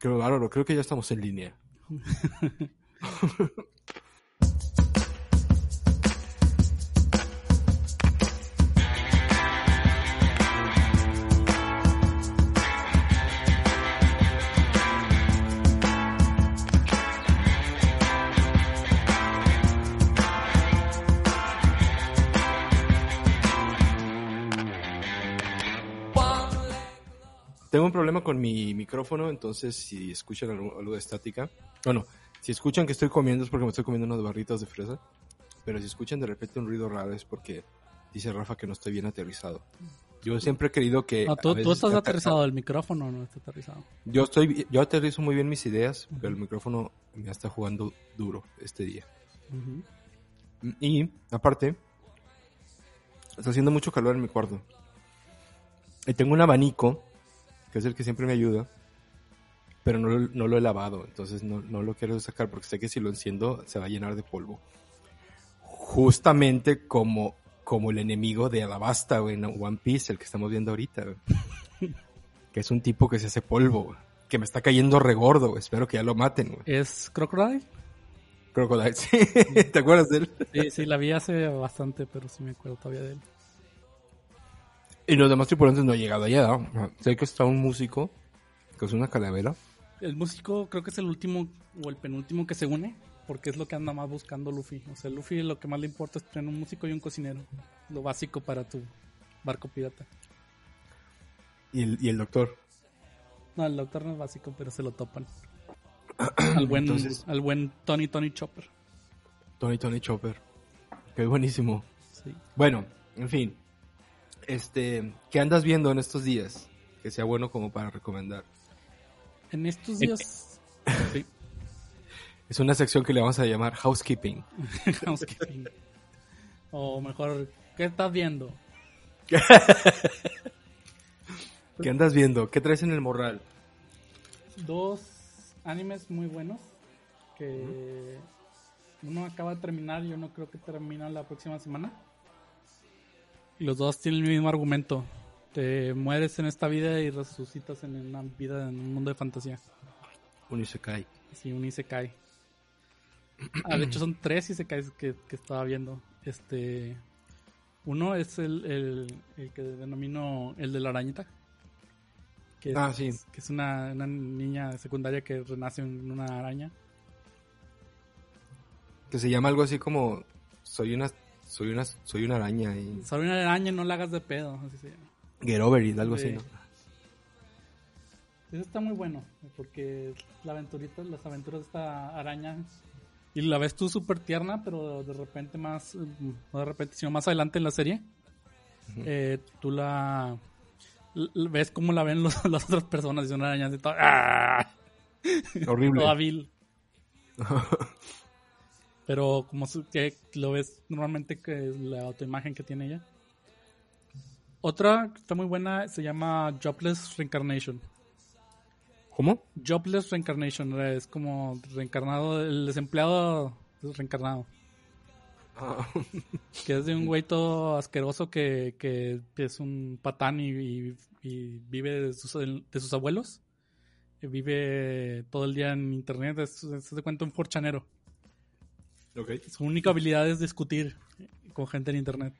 Creo, bárbaro, creo que ya estamos en línea. problema con mi micrófono, entonces si escuchan algo, algo de estática, bueno, si escuchan que estoy comiendo es porque me estoy comiendo unas barritas de fresa, pero si escuchan de repente un ruido raro es porque dice Rafa que no estoy bien aterrizado. Yo siempre he creído que... No, tú, tú estás ater- aterrizado, el micrófono no está aterrizado. Yo estoy, yo aterrizo muy bien mis ideas, pero el micrófono me está jugando duro este día. Ujú. Y, aparte, está haciendo mucho calor en mi cuarto. Y tengo un abanico, que es el que siempre me ayuda, pero no, lo- no lo he lavado, entonces no, no lo quiero sacar porque sé que si lo enciendo se va a llenar de polvo. Justamente como, como el enemigo de Alabasta, en One Piece, el que estamos viendo ahorita, que es un tipo que se hace polvo, que me está cayendo regordo, espero que ya lo maten. ¿Es Crocodile? Crocodile, sí. ¿te acuerdas de él? Sí, sí, la vi hace bastante, pero sí me acuerdo todavía de él. Y los demás tripulantes no han llegado allá, ¿no? Sé que está un músico, que es una calavera. El músico creo que es el último o el penúltimo que se une, porque es lo que anda más buscando Luffy. O sea, Luffy lo que más le importa es tener un músico y un cocinero. Lo básico para tu barco pirata. Y el, y el doctor. No, el doctor no es básico, pero se lo topan. al buen, Entonces- al buen Tony Tony Chopper. Tony Tony Chopper. Qué buenísimo. Sí. Bueno, en fin. Este, ¿qué andas viendo en estos días? Que sea bueno como para recomendar. En estos días. sí, Es una sección que le vamos a llamar Housekeeping. housekeeping. O mejor, ¿qué estás viendo? ¿Qué andas viendo? ¿Qué traes en el morral? Dos animes muy buenos. Que uno acaba de terminar y uno creo que termina la próxima semana. Y los dos tienen el mismo argumento. Te mueres en esta vida y resucitas en una vida en un mundo de fantasía. Un Isekai. Así un Isekai. Ah, de hecho son tres Isekais que, que estaba viendo. Este. Uno es el, el, el que denomino el de la arañita. Que es, Ah, sí. que es una, una niña secundaria que renace en una araña. Que se llama algo así como soy una soy una soy una araña y Sobre una araña no la hagas de pedo. Así se llama. get over it, algo así, Sí. ¿no? Eso está muy bueno. Porque la aventurita, las aventuras de esta araña. Y la ves tú súper tierna, pero de repente más. mm, No de repente, sino más adelante en la serie. eh, tú la. l- ves cómo la ven los- las otras personas. Y una araña así toda. ¡ah! Horrible. Toda vil. Pero como que lo ves normalmente que es la autoimagen que tiene ella. Otra que está muy buena se llama Jobless Reincarnation. ¿Cómo? Jobless Reincarnation es como reencarnado, el desempleado reencarnado. Ah, Que es de un güey todo asqueroso que, que es un patán y, y- y vive de sus, de sus abuelos. Vive todo el día en internet, se cuenta un forchanero. Su única habilidad es discutir con gente en internet.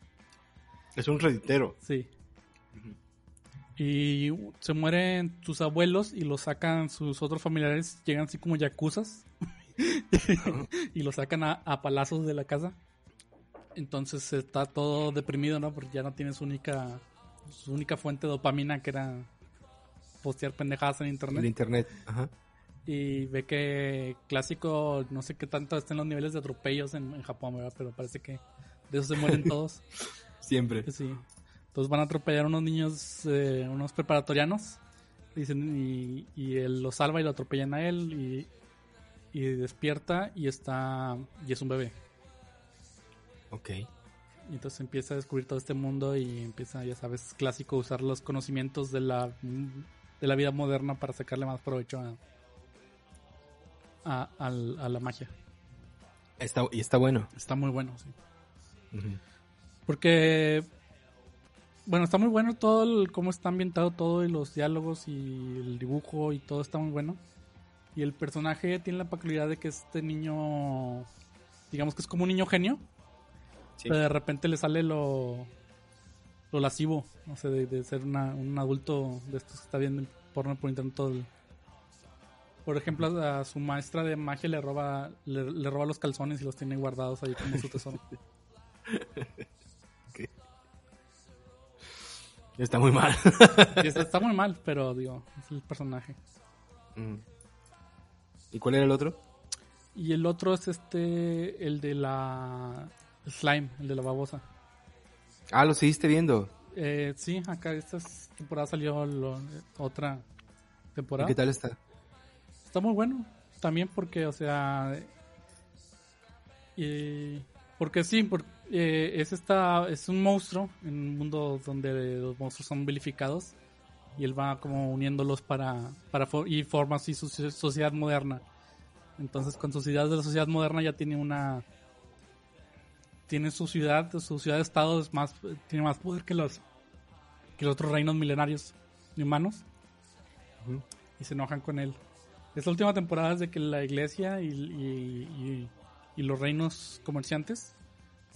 Es un reditero. Sí. Y se mueren sus abuelos y lo sacan sus otros familiares, llegan así como yacuzas y lo sacan a, a palazos de la casa. Entonces está todo deprimido, ¿no? Porque ya no tiene su única, su única fuente de dopamina que era postear pendejadas en internet. internet. Ajá. Y ve que clásico, no sé qué tanto estén los niveles de atropellos en, en Japón, ¿verdad? Pero parece que de eso se mueren todos. Siempre. Sí. Entonces van a atropellar a unos niños, eh, unos preparatorianos. Dicen, y, y él lo salva y lo atropellan a él. Y, y despierta y está. Y es un bebé. Ok. Y entonces empieza a descubrir todo este mundo y empieza, ya sabes, clásico, usar los conocimientos de la, de la vida moderna para sacarle más provecho a, a, la magia. Está, y está bueno. Está muy bueno, sí. Porque, bueno, está muy bueno todo el, cómo está ambientado todo y los diálogos y el dibujo y todo está muy bueno. Y el personaje tiene la peculiaridad de que este niño, digamos que es como un niño genio, Sí. pero de repente le sale lo, lo lascivo, no sé, de, de ser una- un adulto de estos que está viendo el porno por internet todo el- Por ejemplo, a su maestra de magia le roba, le, le roba los calzones y los tiene guardados ahí como su tesoro. Está muy mal. Y está, está muy mal, pero digo, es el personaje. Mm. ¿Y cuál era el otro? Y el otro es este, el de la slime, el de la babosa. Ah, lo seguiste viendo. Eh, sí, acá esta temporada salió lo- otra ¿Y temporada. ¿Qué tal está? Está muy bueno. También porque, o sea. eh, porque sí, por- eh, es esta. Es un monstruo en un mundo donde los monstruos son vilificados. Y él va como uniéndolos para. para for- y forma así su so- sociedad moderna. Entonces, con sus ideas de la sociedad moderna ya tiene una. Tiene su ciudad, su ciudad-estado es más. Tiene más poder que los. que los otros reinos milenarios humanos y se enojan con él. Esta última temporada es de que la iglesia y, y- y- y los reinos comerciantes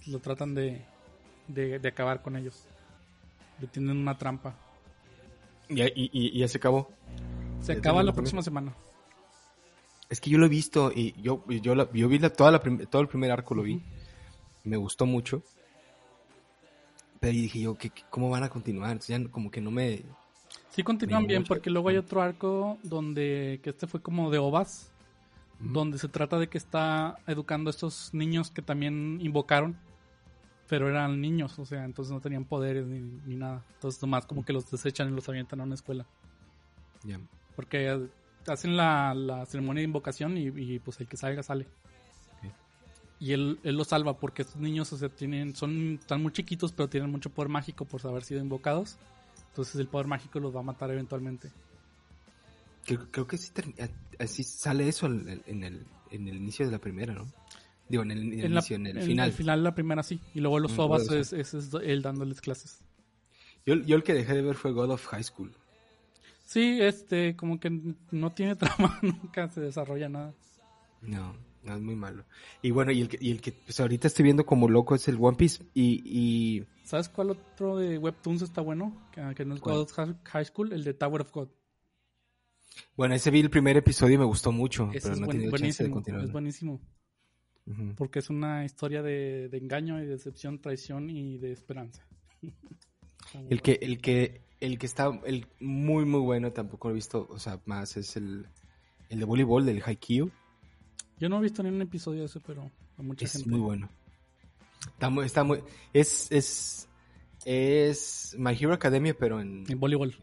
lo tratan de, de, de acabar con ellos. Le tienen una trampa. ¿Y, y, ya se acabó? Se acaba la próxima semana. Es que yo lo he visto y yo, yo, la- yo vi la- toda la todo el primer arco lo vi. Me gustó mucho. Pero dije yo, ¿qué, qué- ¿cómo van a continuar? Entonces ya como que no me... Sí continúan bien porque luego hay otro arco donde, que este fue como de ovas, donde se trata de que está educando a estos niños que también invocaron, pero eran niños, o sea, entonces no tenían poderes ni, ni nada. Entonces nomás como que los desechan y los avientan a una escuela. Ya. Porque eh, hacen la, la ceremonia de invocación y, y, pues el que salga sale. Y él, él los salva porque estos niños o sea, tienen, son, están muy chiquitos pero tienen mucho poder mágico por haber sido invocados. Entonces el poder mágico los va a matar eventualmente. Creo, creo que sí así sale eso en el, en el, en el inicio de la primera, ¿no? Digo, en el, en el En la- inicio, en el en final. el final la primera sí. Y luego los Mm, ovas es, es, es él dándoles clases. Yo, yo el que dejé de ver fue God of High School. Sí, este, como que no tiene trama, nunca se desarrolla nada. No, es muy malo. Y bueno, y el que, y el que pues, ahorita estoy viendo como loco es el One Piece. Y, y ¿Sabes cuál otro de Webtoons está bueno? Que, que no es. God High School, el de Tower of God. bueno, ese vi el primer episodio y me gustó mucho, Ese pero es no he buen- tenido chance de continuar. es buenísimo. Ujú. Porque es una historia de, de engaño y decepción, traición y de esperanza. El que, el que, el que está el muy muy bueno, tampoco lo he visto, o sea, más es el, el de voleibol del Haikyuu. Yo no he visto ni un episodio de ese, pero a mucha Es gente. muy bueno. Está muy, está muy, es, es, es My Hero Academia, pero en En voleibol.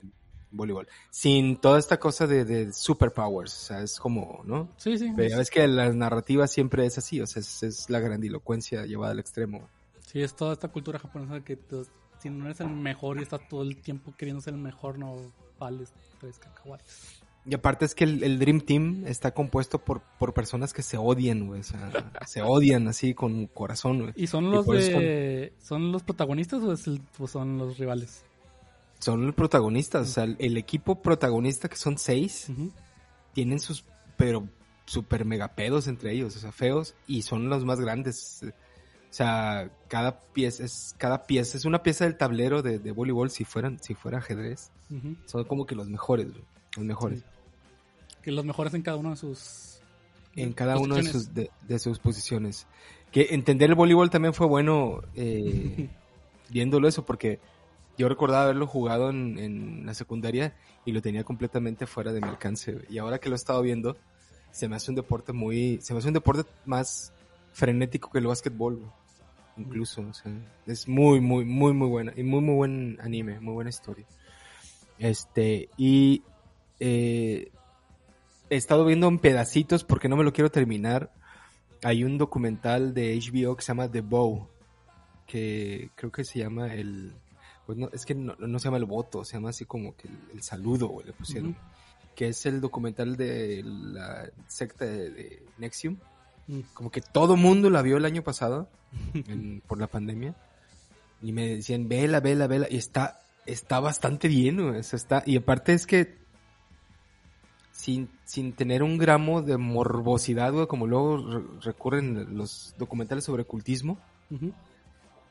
voleibol. Sin toda esta cosa de, de superpowers, o sea, es como, ¿no? Sí, sí. Pero ya ves que la narrativa siempre es así, o sea, es, es la grandilocuencia llevada al extremo. Sí, es toda esta cultura japonesa que pues, si no eres el mejor y estás todo el tiempo queriendo ser el mejor, no vales tres cacahuates. Y aparte es que el, el Dream Team está compuesto por, por personas que se odian, güey, o sea, se odian así con corazón, güey. ¿Y son los de... ¿Son los protagonistas o, es el- o son los rivales? Son los protagonistas, o sea, el, el equipo protagonista que son seis, tienen sus, pero super mega pedos entre ellos, o sea, feos, y son los más grandes. O sea, cada pieza es, cada pieza es una pieza del tablero de, de voleibol si fueran, si fuera ajedrez. Son como que los mejores, güey, los mejores. Sí. Que los mejores en cada uno de sus... En cada uno de sus, de, de sus posiciones. Que entender el voleibol también fue bueno eh, viéndolo eso, porque yo recordaba haberlo jugado en, en la secundaria y lo tenía completamente fuera de mi alcance. Y ahora que lo he estado viendo, se me hace un deporte muy, se me hace un deporte más frenético que el básquetbol, incluso, o sea, es muy, muy, muy, muy buena y muy, muy buen anime, muy buena historia. Este, y eh, he estado viendo en pedacitos porque no me lo quiero terminar. Hay un documental de HBO que se llama The Bow, que creo que se llama el, pues no, es que no, no se llama el voto, se llama así como que el, el saludo, le pusieron. Ujú. Que es el documental de la secta de, de Nexium. Mm. Como que todo mundo la vio el año pasado en- por la pandemia. Y me decían, vela, vela, vela. Y está, está bastante bien, o sea, está, y aparte es que sin, sin tener un gramo de morbosidad, güey, como luego re- recurren los documentales sobre ocultismo. Ujú.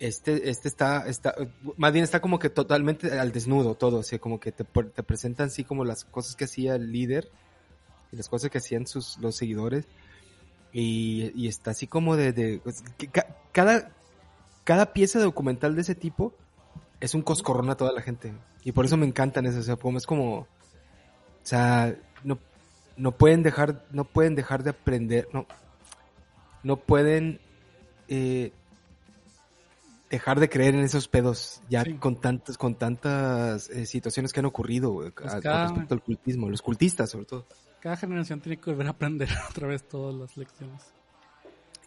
Este, este está, está, más bien está como que totalmente al desnudo todo, o sea, como que te, te presentan así como las cosas que hacía el líder y las cosas que hacían sus, los seguidores y, y está así como de, de pues, cada, cada pieza documental de ese tipo es un coscorrón a toda la gente y por eso me encantan esos, o sea, como es como, o sea, no, no pueden dejar, no pueden dejar de aprender, no, no pueden, eh, dejar de creer en esos pedos ya Sí. con tantas con tantas eh, situaciones que han ocurrido Pues a- cada- con respecto al cultismo, los cultistas sobre todo. Cada generación tiene que volver a aprender otra vez todas las lecciones.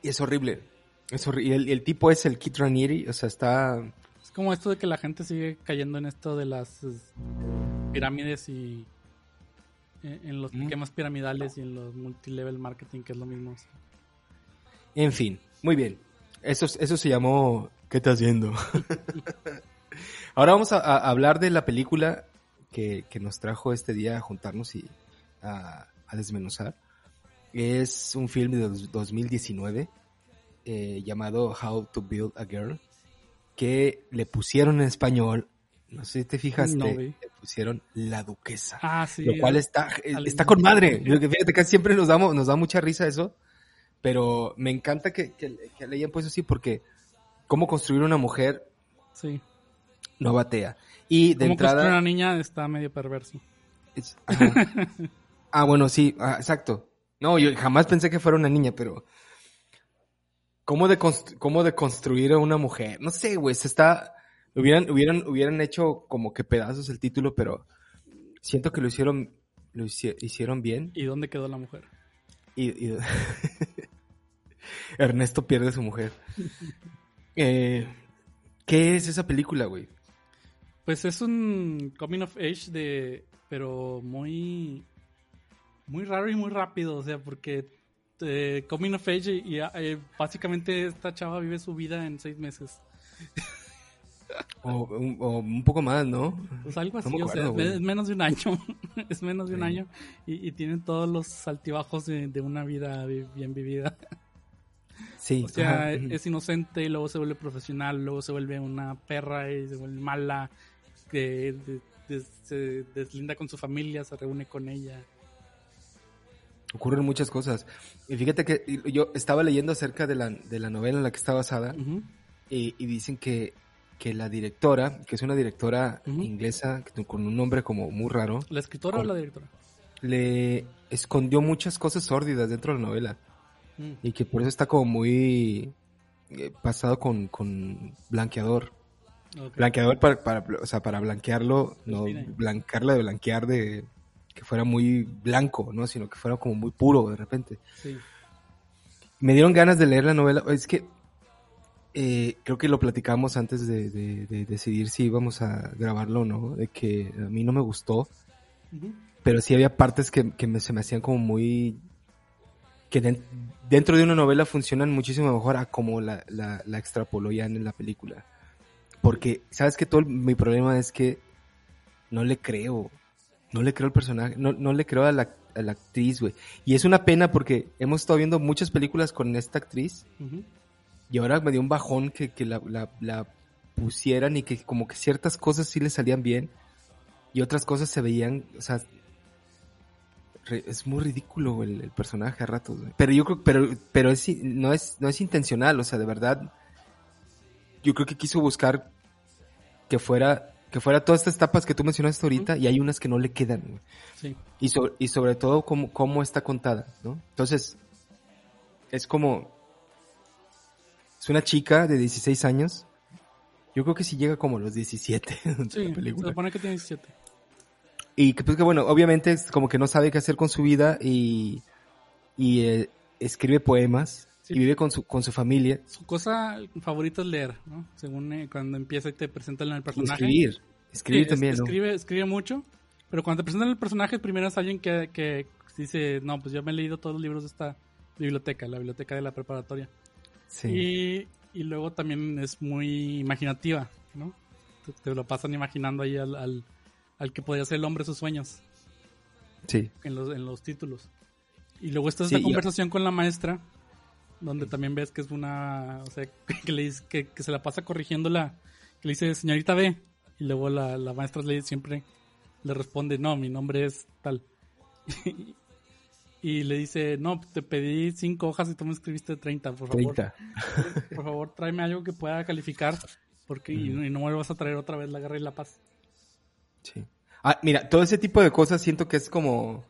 Y es horrible. Es horri- y el, el tipo es el Kit Ranieri, o sea, está Es como esto de que la gente sigue cayendo en esto de las eh, pirámides y en los Mm. esquemas piramidales y en los multilevel marketing, que es lo mismo. en fin, muy bien. Eso es- eso se llamó ¿Qué estás haciendo? Ahora vamos a, a hablar de la película que, que nos trajo este día a juntarnos y a, a desmenuzar. Es un film de dos- 2019 eh, llamado How to Build a Girl que le pusieron en español, no sé si te fijaste, No le pusieron La Duquesa. Ah, sí. lo cual está, eh, al- está con madre. Fíjate que siempre nos, damos, nos da mucha risa eso, pero me encanta que, que, que le hayan puesto así porque cómo construir una mujer Sí. no batea. Y de construir entrada... una niña está medio perverso. es- ah, bueno, sí, ah, exacto. No, yo jamás pensé que fuera una niña, pero... ¿Cómo de, cómo de construir a una mujer? No sé, güey, se está... Hubieran, hubieran, hubieran hecho como que pedazos el título, pero siento que lo hicieron, lo hici- hicieron bien. ¿Y dónde quedó la mujer? Y, y- Ernesto pierde a su mujer. Eh, ¿Qué es esa película, güey? Pues es un coming of age de. Pero muy. Muy raro y muy rápido. O sea, porque. eh, coming of age y, y, eh, básicamente esta chava vive su vida en seis meses. O, un- o un poco más, ¿no? Pues algo así, No me o sea, acuerdo, es menos de un año. es menos de un Sí. año. Y, y tienen todos los altibajos de, de una vida vi- bien vivida. Sí. O sea, ajá, es inocente y luego se vuelve profesional, luego se vuelve una perra y se vuelve mala, que de- de- se deslinda con su familia, se reúne con ella. Ocurren muchas cosas. Y fíjate que yo estaba leyendo acerca de la, de la novela en la que está basada Ujú. y, y dicen que, que la directora, que es una directora inglesa con un nombre como muy raro, ¿La escritora o la directora? le escondió muchas cosas sórdidas dentro de la novela. Mm. y que por eso está como muy eh, pasado con, con blanqueador. Blanqueador para, para, o sea, para blanquearlo, no Define. blanquearla de blanquear de que fuera muy blanco, ¿no? Sino que fuera como muy puro de repente. Sí. Me dieron ganas de leer la novela. Es que eh, creo que lo platicamos antes de, de- de decidir si íbamos a grabarlo o no. De que a mí no me gustó, pero sí había partes que, que me- se me hacían como muy que den- dentro de una novela funcionan muchísimo mejor a como la, la, la extrapoló ya en la película. Porque, ¿sabes que Todo el- mi problema es que no le creo. No le creo al personaje. No, no le creo a la, a la actriz, güey. Y es una pena porque hemos estado viendo muchas películas con esta actriz. Y ahora me dio un bajón que, que la, la, la pusieran y que como que ciertas cosas sí le salían bien y otras cosas se veían, o sea, re- es muy ridículo el, el personaje a ratos, güey. Pero yo creo, pero, pero es, no es, no es intencional, o sea, de verdad, yo creo que quiso buscar que fuera, que fuera todas estas etapas que tú mencionaste ahorita y hay unas que no le quedan, güey. Sí. Y sobre, y sobre todo cómo, cómo está contada, ¿no? Entonces, es como... Es una chica de 16 años. Yo creo que sí llega como a los 17 en Sí, la se película. supone que tiene 17. Y que pues que bueno, obviamente es como que no sabe qué hacer con su vida y, y eh, escribe poemas Sí. y vive con su, con su familia Su cosa favorita es leer, ¿no? Según eh, cuando empieza y te presentan el y personaje. escribir. Escribir Sí, es- también, ¿no? escribe, escribe mucho, pero cuando te presentan el personaje, primero es alguien que, que dice, no, pues yo me he leído todos los libros de esta biblioteca, la biblioteca de la preparatoria. Sí. Y, y luego también es muy imaginativa, ¿no? Te, te lo pasan imaginando ahí al, al, al que podría ser el hombre de sus sueños. Sí. en los, en los títulos. Y luego está Sí, esta y- conversación con la maestra, donde también ves que es una, o sea, que, le dice, que, que se la pasa corrigiendo la, que le dice señorita B, y luego la, la maestra le siempre le responde, no, mi nombre es tal. y le dice, no, te pedí cinco hojas y tú me escribiste 30, por favor. 30. Por favor, tráeme algo que pueda calificar, porque y, y no me vas a traer otra vez la guerra y la paz. Sí. Ah, mira, todo ese tipo de cosas siento que es como...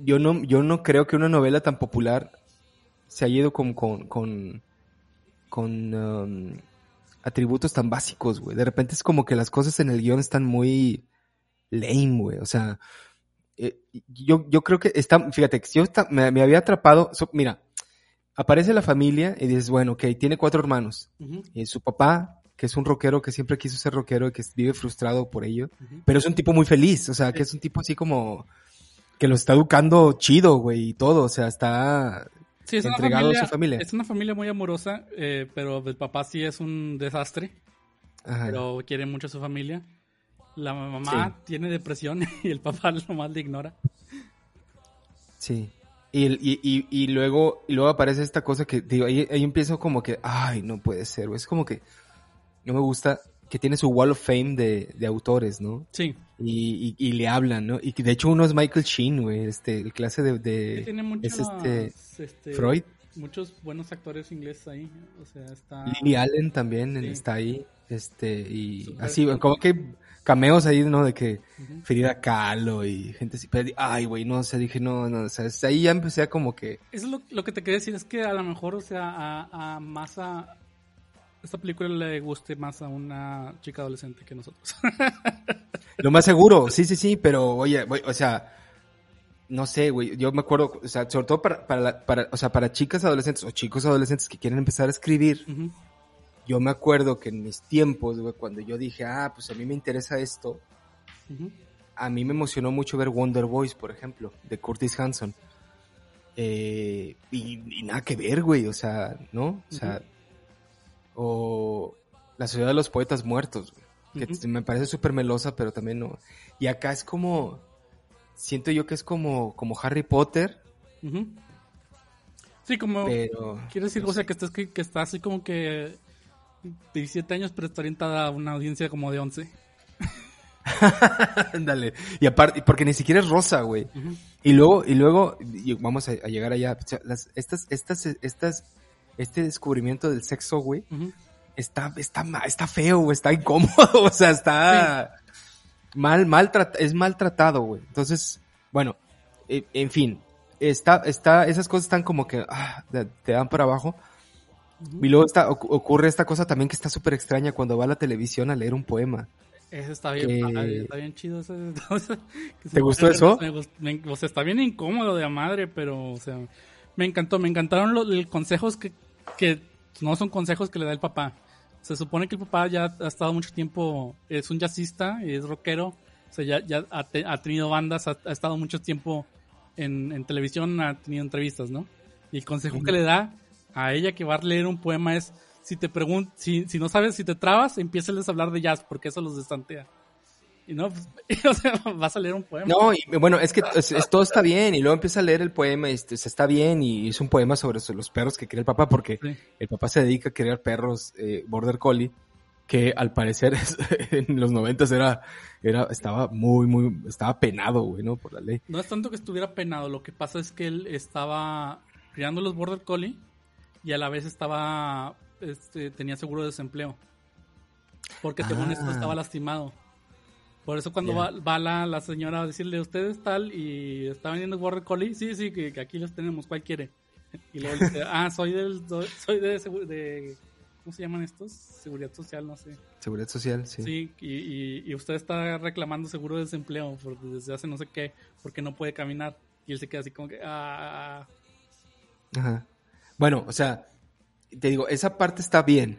Yo no, yo no creo que una novela tan popular se haya ido con, con, con, con, um, atributos tan básicos, güey. De repente es como que las cosas en el guion están muy lame, güey. O sea, eh, yo, yo creo que está, fíjate, yo está- me, me había atrapado, so- mira, aparece la familia y dices, bueno, ok, tiene cuatro hermanos. Ujú, Y su papá, que es un rockero, que siempre quiso ser rockero y que vive frustrado por ello, ujú. pero es un tipo muy feliz, o sea, que es un tipo así como que lo está educando chido, güey, y todo, o sea, está Sí, es entregado familia, a su familia. Es una familia muy amorosa, eh, pero el papá sí es un desastre, Ajá. pero quiere mucho a su familia. La mamá tiene depresión y el papá nomás le ignora. Sí. Y, y, y, y luego luego aparece esta cosa que digo, ahí, ahí empiezo como que, ay, no puede ser. Es como que no me gusta que tiene su wall of fame de, de autores, ¿no? Sí, Y, y, y le hablan, ¿no? Y de hecho uno es Michael Sheen, güey, este, el clase de, de- tiene muchos, es este este, Freud. Muchos buenos actores ingleses ahí. O sea, está... Lily Allen también Sí. está ahí, este, y así, como que cameos ahí, ¿no? De que Ujú. Frida Kahlo y gente así, pero, ay, güey, no, o sea, dije, no, no, o sea, ahí ya empecé a como que, Eso es lo, lo que te quería decir, es que a lo mejor, o sea, a, a más a... Esta película le guste más a una chica adolescente que nosotros. lo más seguro, sí, sí, sí, pero, oye, güey, o sea, no sé, güey, yo me acuerdo, o sea, sobre todo para, para, la- para, o sea, para chicas adolescentes o chicos adolescentes que quieren empezar a escribir, yo me acuerdo que en mis tiempos, güey, cuando yo dije, ah, pues a mí me interesa esto, a mí me emocionó mucho ver Wonder Boys, por ejemplo, de Curtis Hanson. Eh, y, y nada que ver, güey, o sea, ¿no? O sea, o La Ciudad de los Poetas Muertos, güey, que me parece súper melosa, pero también no. Y acá es como, siento yo que es como, como Harry Potter. Sí, como... pero... Quiero decir, no o sea, que está, que, que está así como que 17 años, pero está orientada a una audiencia como de 11. Ándale. Y aparte, porque ni siquiera es rosa, güey. Y luego, y luego, y vamos a, a llegar allá. O sea, las- estas, estas, estas, este descubrimiento del sexo, güey, Ujú. está, está, está feo, güey, está incómodo, o sea, está mal, mal, es maltratado, güey. Entonces, bueno, eh, en fin, está, está, esas cosas están como que, ah, te, dan para abajo. Y luego está, ocu- ocurre esta cosa también que está súper extraña cuando va a la televisión a leer un poema. Ese está bien, Que- padre, está bien chido. Ese, o sea, que se ¿Te gustó eso? me gust- me- o sea, está bien incómodo de a madre, pero, o sea, me encantó. Me encantaron los, los consejos que, que no son consejos que le da el papá. Se supone que el papá ya ha estado mucho tiempo, es un jazzista, es rockero, o sea, ya, ya ha, te- ha tenido bandas, ha, ha estado mucho tiempo en, en televisión, ha tenido entrevistas, ¿no? Y el consejo que le da a ella que va a leer un poema es, si te pregun si, si no sabes, si te trabas, empiézales a hablar de jazz, porque eso los destantea. Y no, o sea, vas a leer un poema. No, y bueno, es que es- es- todo está bien y luego empieza a leer el poema y este, se está bien y es un poema sobre so- los perros que cría el papá porque Sí. el papá se dedica a criar perros eh, border collie que al parecer en los noventas era, era, estaba muy, muy, estaba penado, güey, ¿no? Por la ley. No es tanto que estuviera penado, lo que pasa es que él estaba criando los Border Collie y a la vez estaba, este, tenía seguro de desempleo. Porque según Ah. esto estaba lastimado. Por eso cuando va, va la, la señora a decirle, ¿usted es tal y está vendiendo Border Collie? Sí, sí, que, que aquí los tenemos, ¿cuál quiere? Y luego le dice, ah, soy del, soy de, de, ¿cómo se llaman estos? Seguridad social, no sé. Seguridad social, sí. Sí, y, y, y usted está reclamando seguro de desempleo por, desde hace no sé qué, porque no puede caminar. Y él se queda así como que, ah, Ajá. Bueno, o sea, te digo, esa parte está bien,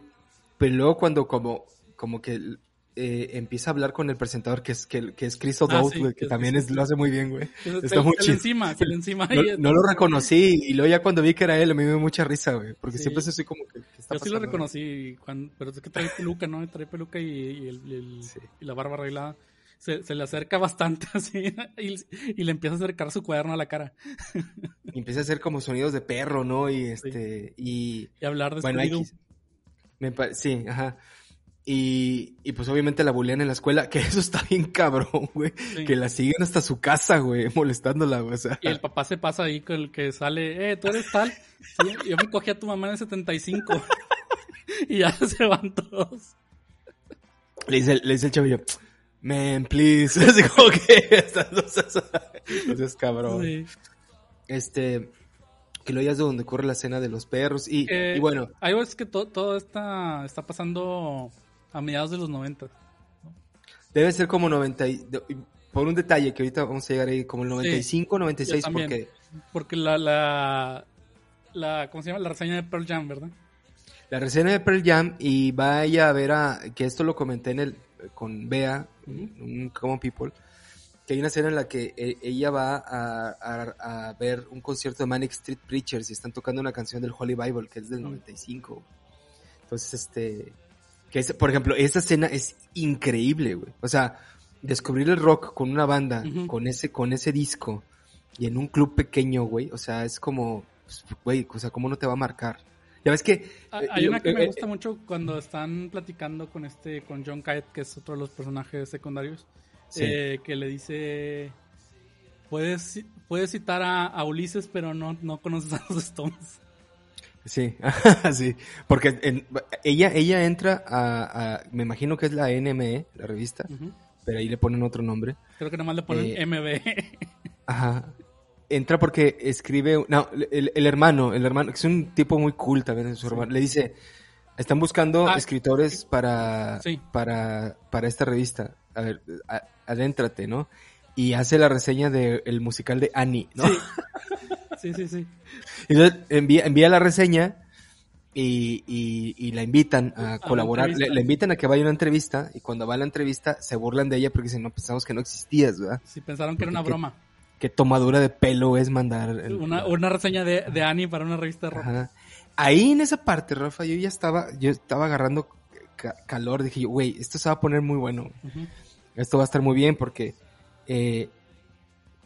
pero luego cuando como, como que eh, empieza a hablar con el presentador que es, que, que es Chris O'Dowd, sí, güey, que que es- también es, lo hace muy bien, güey. Está muy chido. encima, se le encima. No, lo reconocí y luego ya cuando vi que era él, me dio mucha risa, güey, porque Sí. siempre soy como que, ¿qué está Yo sí lo reconocí, cuando, pero es que trae peluca, ¿no? Trae peluca y, y el- el- Sí. y la barba arreglada. se, se le acerca bastante así y, y le empieza a acercar su cuaderno a la cara. Y empieza a hacer como sonidos de perro, ¿no? Y este, y Y hablar de bueno, Scooby-Doo. Sí, ajá. Y, y pues obviamente la bulean en la escuela, que eso está bien cabrón, güey. Sí. Que la siguen hasta su casa, güey, molestándola, güey. O sea, Y el papá se pasa ahí con el que sale, eh, tú eres tal. Sí, yo me cogí a tu mamá en el 75. y ya se van todos. le dice, le dice el chavillo, man, please. Así como que seas cabrón. Sí. Este, que lo hayas de donde ocurre la escena de los perros. Y, Eh, y bueno, Hay veces que to- todo está, está pasando a mediados de los 90. debe ser como 90. y- de- y por un detalle que ahorita vamos a llegar ahí, como el 95, 96, también. porque Porque la, la, la, ¿cómo se llama? La reseña de Pearl Jam, ¿verdad? la reseña de Pearl Jam y vaya a ver a, que esto lo comenté en el, con Bea, un Common People, que hay una escena en la que eh, ella va a, a- a ver un concierto de Manic Street Preachers y están tocando una canción del Holy Bible que es del Mm. 95. Entonces, este, que es, por ejemplo, esa escena es increíble, güey. O sea, descubrir el rock con una banda, con ese, con ese disco y en un club pequeño, güey. O sea, es como, pues, güey, o sea, ¿cómo no te va a marcar? Ya ves que... Ah, eh, Hay una que eh, me eh, gusta mucho cuando están platicando con este, con John Kite, que es otro de los personajes secundarios, Sí. eh, que le dice, puedes, puedes citar a, a Ulises, pero no, no conoces a los Stones. Sí, sí, porque en- ella, ella entra a, a- me imagino que es la NME, la revista, pero ahí le ponen otro nombre. Creo que nada más le ponen Eh, MB. Ajá. Entra porque escribe, no, el, el hermano, el hermano, que es un tipo muy cool también, su hermano, le dice, están buscando Ah, escritores para, sí. para, para esta revista. A ver, a- adéntrate, ¿no? Y hace la reseña del musical de Annie, ¿no? Sí, sí, sí. Entonces envía, envía la reseña y, y, y la invitan a colaborar. Le, invitan a que vaya a una entrevista y cuando va a la entrevista se burlan de ella porque dicen, no, pensamos que no existías, ¿verdad? Sí, pensaron que era una broma. Qué tomadura de pelo es mandar. el- Una, una reseña de, de Annie para una revista de. Ajá. Ahí en esa parte, Rafa, yo ya estaba, yo estaba agarrando ca- calor. Dije yo, güey, esto se va a poner muy bueno. Esto va a estar muy bien porque eh,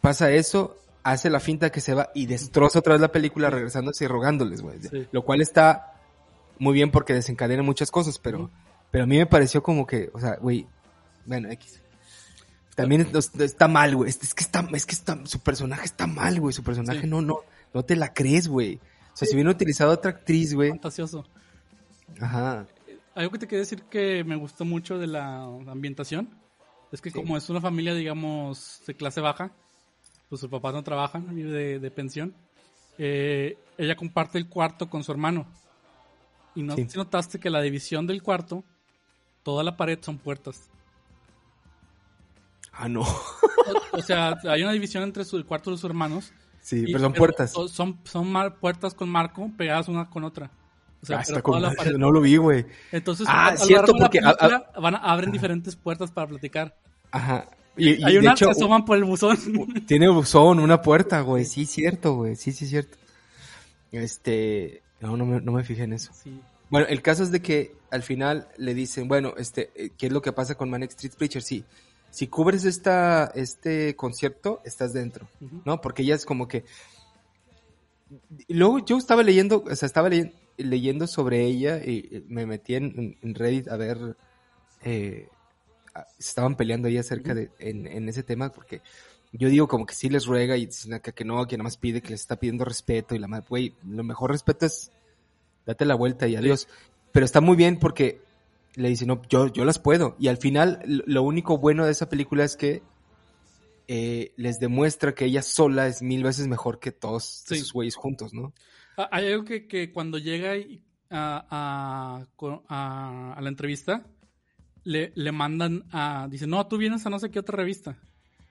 pasa eso, hace la finta que se va y destroza otra vez la película regresándose y rogándoles, güey. Sí. Lo cual está muy bien porque desencadena muchas cosas, pero, pero a mí me pareció como que, o sea, güey, bueno, X. También es- está mal, güey. Es, que está, es que está, su personaje está mal, güey. Su personaje Sí. no, no, no te la crees, güey. O sea, si hubiera utilizado otra actriz, güey. Fantasioso. Ajá. Algo que te quería decir que me gustó mucho de la ambientación es que Sí. como es una familia, digamos, de clase baja, pues sus papás no trabajan, vive de, de pensión, eh, ella comparte el cuarto con su hermano. Y no Sí. si notaste que la división del cuarto, toda la pared son puertas. Ah, no. O, o sea, hay una división entre su, el cuarto de sus hermanos. Sí, y- pero son puertas. Son, son, son mar- puertas con marco pegadas una con otra. O sea, Ah, está con la pared no lo vi, güey. Entonces, Ah, cierto, la porque, a- a- película van abren diferentes puertas para platicar. Ajá. Y, y Hay una hecho, que asoman por el buzón. tiene buzón, una puerta, güey. Sí, cierto, güey. Sí, sí, cierto. Este, no, no me, no me fijé en eso. Sí. Bueno, el caso es de que al final le dicen, bueno, este, eh, ¿qué es lo que pasa con Manic Street Preacher? Sí, si cubres esta, este concierto, estás dentro. ¿no? Porque ella es como que... Luego yo estaba leyendo, o sea, estaba leyendo, leyendo sobre ella y eh, me metí en, en Reddit a ver... Eh, estaban peleando ahí acerca de, en, en ese tema, porque yo digo como que sí les ruega y dicen acá que no, que nada más pide que les está pidiendo respeto y la madre, güey, lo mejor respeto es date la vuelta y adiós. Pero está muy bien porque le dice, no, yo, yo las puedo. Y al final, lo lo único bueno de esa película es que eh, les demuestra que ella sola es mil veces mejor que todos Sí. esos güeyes juntos, ¿no? Ah, Hay algo que, que cuando llega a, a, a- a la entrevista, le, le mandan a... Dice, no, tú vienes a no sé qué otra revista.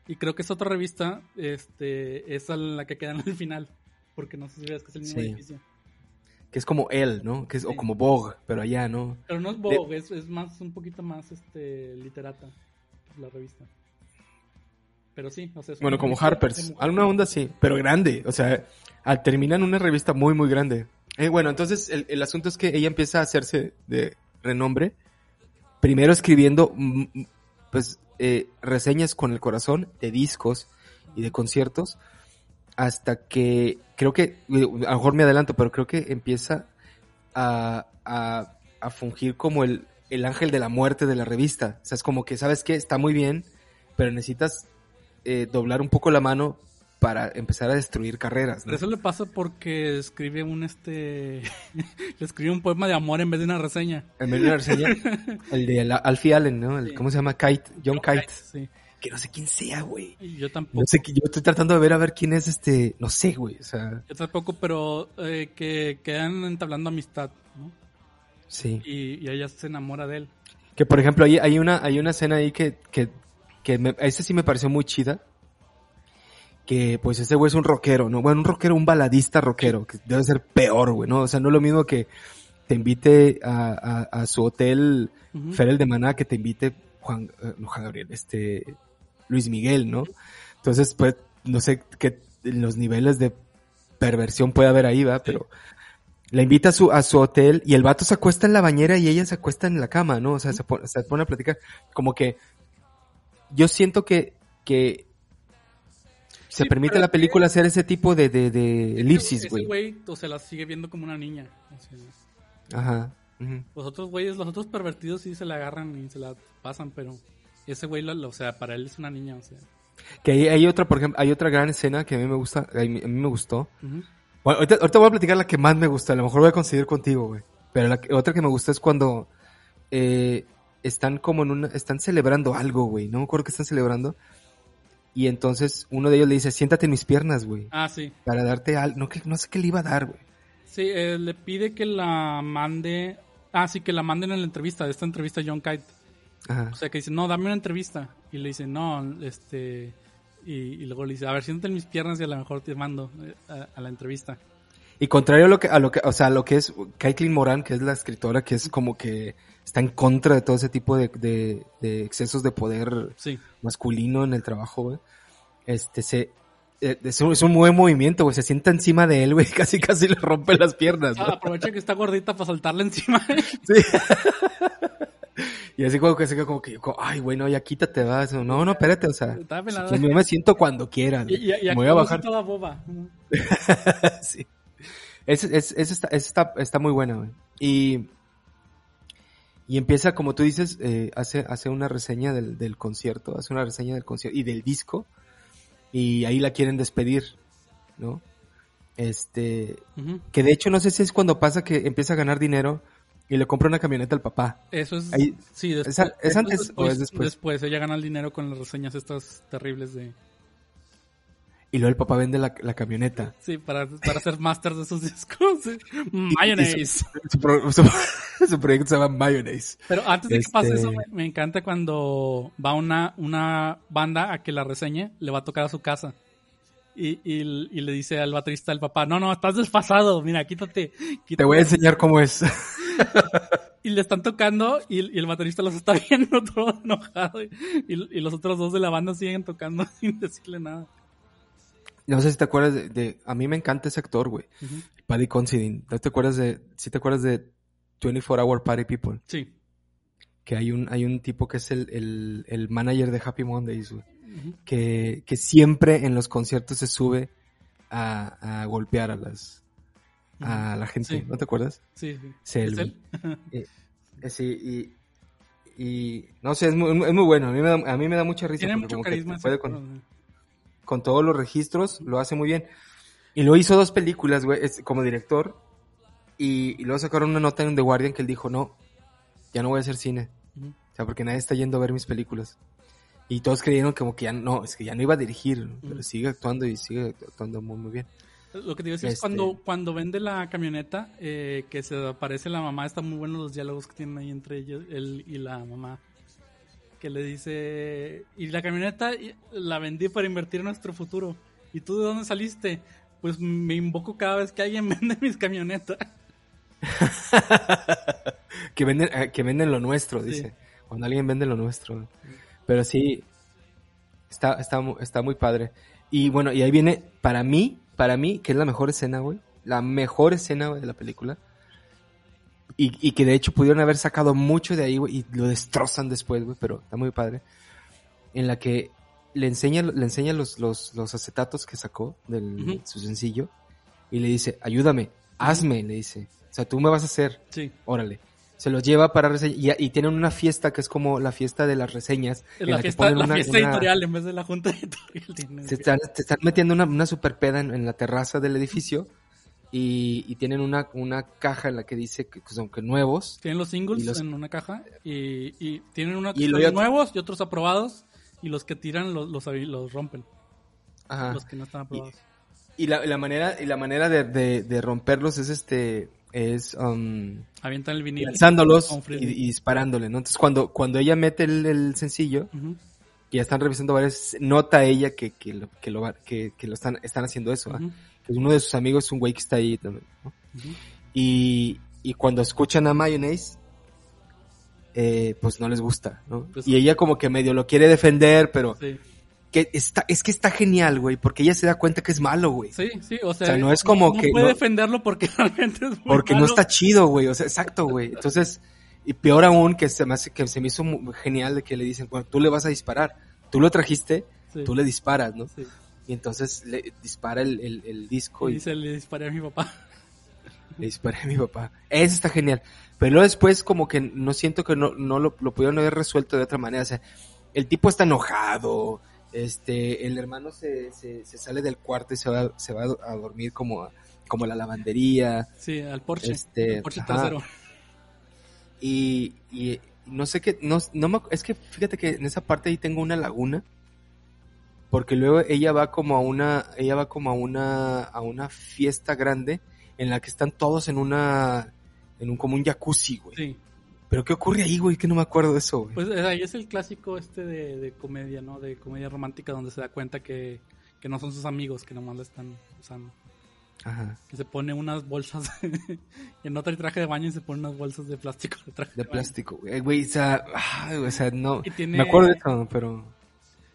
Y creo que esa otra revista este, es a la que queda en el final. Porque no sé si veas que es el mismo Sí. edificio. Que es como él, ¿no? Que es, o como Vogue, pero allá, ¿no? Pero no es Vogue, es, es más, un poquito más este, literata la revista. Pero sí, o sea, Bueno, como Harper's. Alguna onda sí, pero grande. O sea, al terminan una revista muy, muy grande. Eh, bueno, entonces el, el asunto es que ella empieza a hacerse de renombre. Primero escribiendo, mm, mm, pues, eh, reseñas con el corazón de discos y de conciertos hasta que creo que, a lo mejor me adelanto, pero creo que empieza a, a, a fungir como el, el ángel de la muerte de la revista. O sea, es como que, ¿sabes qué? Está muy bien, pero necesitas eh, doblar un poco la mano para empezar a destruir carreras. ¿no? Eso le pasa porque escribe un este le escribe un poema de amor en vez de una reseña. En vez de una reseña, el de la- Alfie Allen, ¿no? El, Sí. ¿Cómo se llama? Kite, John Kite. Sí. Que no sé quién sea, güey. Yo tampoco. No sé, yo estoy tratando de ver a ver quién es este, no sé, güey. O sea, Yo tampoco, pero eh, que quedan entablando amistad, ¿no? sí. Y, y ella se enamora de él. Que por ejemplo, hay, hay una, hay una escena ahí que, que, que me, esa sí me pareció muy chida. Que pues ese güey es un rockero, ¿no? Bueno, un rockero, un baladista rockero, que debe ser peor, güey, ¿no? O sea, no es lo mismo que te invite a, a, a su hotel. Ferel de Maná que te invite Juan, eh, no Juan Gabriel, este, Luis Miguel, ¿no? Entonces, pues, no sé qué los niveles de perversión puede haber ahí, ¿va? Pero la invita a su, a su hotel y el vato se acuesta en la bañera y ella se acuesta en la cama, ¿no? O sea, se pone, se pone a platicar. Como que yo siento que, que se Sí, permite la película hacer ese tipo de, de, de elipsis, Ese güey. güey o se la sigue viendo como una niña. o sea, Ajá. ujú. los otros güeyes, los otros pervertidos sí se la agarran y se la pasan, pero ese güey, lo- lo- o sea, para él es una niña, o sea. Que hay, hay otra, por ejemplo, hay otra gran escena que a mí me gusta, a mí, a mí me gustó. Ujú. Bueno, ahorita, ahorita voy a platicar la que más me gusta, a lo mejor voy a coincidir contigo, güey. Pero la que- otra que me gusta es cuando eh, están como en una, están celebrando algo, güey, no me acuerdo que están celebrando. Y entonces uno de ellos le dice, siéntate en mis piernas, güey, Ah, sí. para darte algo, no, no sé qué le iba a dar, güey. Sí, eh, le pide que la mande. Ah, sí, que la manden en la entrevista, de esta entrevista a John Kite. Ajá. O sea, que dice, no, dame una entrevista. Y le dice, no, este. Y, y luego le dice, a ver, siéntate en mis piernas y a lo mejor te mando eh, a, a la entrevista. Y contrario a lo que, a lo que, o sea, a lo que es Caitlin Moran, que es la escritora que es como que está en contra de todo ese tipo de, de, de excesos de poder Sí. masculino en el trabajo, güey. Este se eh, es un, es un buen movimiento, güey. Se sienta encima de él, güey. Casi, casi le rompe las piernas, Ah, aprovecha que está gordita para saltarle encima. Sí. y así como que se como que, como, ay, güey, no, ya quítate, vas. No, no, espérate, o sea. Si yo me siento cuando quieras. Y, y, y me voy a bajar. toda boba. sí. Es, es, es está, es está, está muy buena, güey. Y, y empieza, como tú dices, eh, hace, hace una reseña del, del concierto, hace una reseña del concierto y del disco. Y ahí la quieren despedir, ¿no? Este, que de hecho no sé si es cuando pasa que empieza a ganar dinero y le compra una camioneta al papá. Eso es. Ahí- sí, después, ¿es antes o es después? Después, ella gana el dinero con las reseñas estas terribles de. Y luego el papá vende la, la camioneta. Sí, para, para ser máster de esos discos. sí. Mayonnaise. Su, pro- su- su proyecto se llama Mayonnaise. Pero antes de que pase Este- eso, me, me encanta cuando va una, una banda a que la reseñe, le va a tocar a su casa. Y, y, y le dice al baterista del papá, no, no, estás desfasado, mira, quítate. quítate". Te voy a enseñar cómo es. Y le están tocando y, y el baterista los está viendo todo enojado. Y, y los otros dos de la banda siguen tocando sin decirle nada. No sé si te acuerdas de, de- a mí me encanta ese actor, güey. Ujú. Paddy Considine. ¿No te acuerdas de, si te acuerdas de 24 Hour Party People? Sí. Que hay un, hay un tipo que es el, el, el manager de Happy Mondays, güey. Que, que siempre en los conciertos se sube a, a golpear a las, a la gente. Sí. ¿No te acuerdas? Sí, sí. Sí, él, ¿Es él? Eh, sí, y, y no sé, es muy, es muy bueno. A mí me da, a mí me da mucha risa. Tiene mucho carisma. puede con. Con todos los registros, lo hace muy bien. Y luego hizo dos películas, güey, como director. Y, y luego sacaron una nota en The Guardian que él dijo, no, ya no voy a hacer cine. O sea, porque nadie está yendo a ver mis películas. Y todos creyeron como que ya no, es que ya no iba a dirigir, pero sigue actuando y sigue actuando muy, muy bien. Lo que te a decir es Este- cuando, cuando vende la camioneta, eh, que se aparece la mamá, están muy buenos los diálogos que tienen ahí entre ellos, él y la mamá. Que le dice, y la camioneta la vendí para invertir en nuestro futuro. ¿Y tú de dónde saliste? Pues me invoco cada vez que alguien vende mis camionetas. que venden, eh, que venden lo nuestro, Sí. dice. Cuando alguien vende lo nuestro. Pero sí, está, está, está muy padre. Y bueno, y ahí viene, para mí, para mí, que es la mejor escena, güey. La mejor escena, güey, de la película. Y, y que de hecho pudieron haber sacado mucho de ahí, güey, y lo destrozan después, güey, pero está muy padre. en la que le enseña, le enseña los, los, los acetatos que sacó de Ujú. su sencillo y le dice, ayúdame, hazme, le dice. O sea, tú me vas a hacer, Sí. órale. Se los lleva para reseñar y, y tienen una fiesta que es como la fiesta de las reseñas. Es en la que fiesta, ponen la una- fiesta una- editorial en vez de la junta editorial. Se que- están, te están metiendo una, una super peda en, en la terraza del edificio y, y tienen una, una caja en la que dice que son que nuevos. Tienen los singles Y los- en una caja y, y tienen unos Y que luego son nuevos y otros aprobados y los que tiran los, los, rompen, Ajá. los que no están aprobados. Y la, la manera, y la manera de, de- de romperlos es este, es um, Avientan el vinil. lanzándolos y, y disparándole, ¿no? Entonces cuando, cuando ella mete el, el sencillo, y ya están revisando varias, nota ella que, que, lo, que, lo, que, que lo están, están haciendo eso, ¿ah? Que uno de sus amigos es un güey que está ahí también, ¿no? ujú. Y, y cuando escuchan a Mayonnaise, eh, pues no les gusta, ¿no? Pues- y ella como que medio lo quiere defender, pero Sí, que está, es que está genial, güey, porque ella se da cuenta que es malo, güey. sí, sí, o sea, O sea, no es como que puede no- defenderlo porque realmente es muy Porque no está chido, güey, o sea, exacto, güey. Entonces, y peor aún que se me hace, que se me hizo genial de que le dicen, bueno, tú le vas a disparar, tú lo trajiste, Sí, tú le disparas, ¿no? sí. Y entonces le dispara el, el, el disco Y y dice, le disparé a mi papá. le disparé a mi papá. Eso está genial. Pero luego después como que no siento que no, no lo, lo pudieron haber resuelto de otra manera. O sea, el tipo está enojado. Este, el hermano se, se, se sale del cuarto y se va, se va a dormir como, a- como la lavandería. Sí, al Porsche. Este, al Porsche trasero. Y, y no sé qué, no, no me, es que fíjate que en esa parte ahí tengo una laguna. Porque luego ella va como a una, ella va como a una, a una fiesta grande en la que están todos en una, en un, como un jacuzzi, güey. Sí. Pero ¿qué ocurre ahí, güey? Que no me acuerdo de eso, güey. Pues eh, ahí es el clásico este de, de comedia, ¿no? De comedia romántica donde se da cuenta que, que no son sus amigos, que nomás le están usando. Ajá. Que se pone unas bolsas, y no trae traje de baño y se pone unas bolsas de plástico de traje De baño. plástico, güey. Güey, o sea, ay, o sea, no. Tiene- Me acuerdo de eso, pero.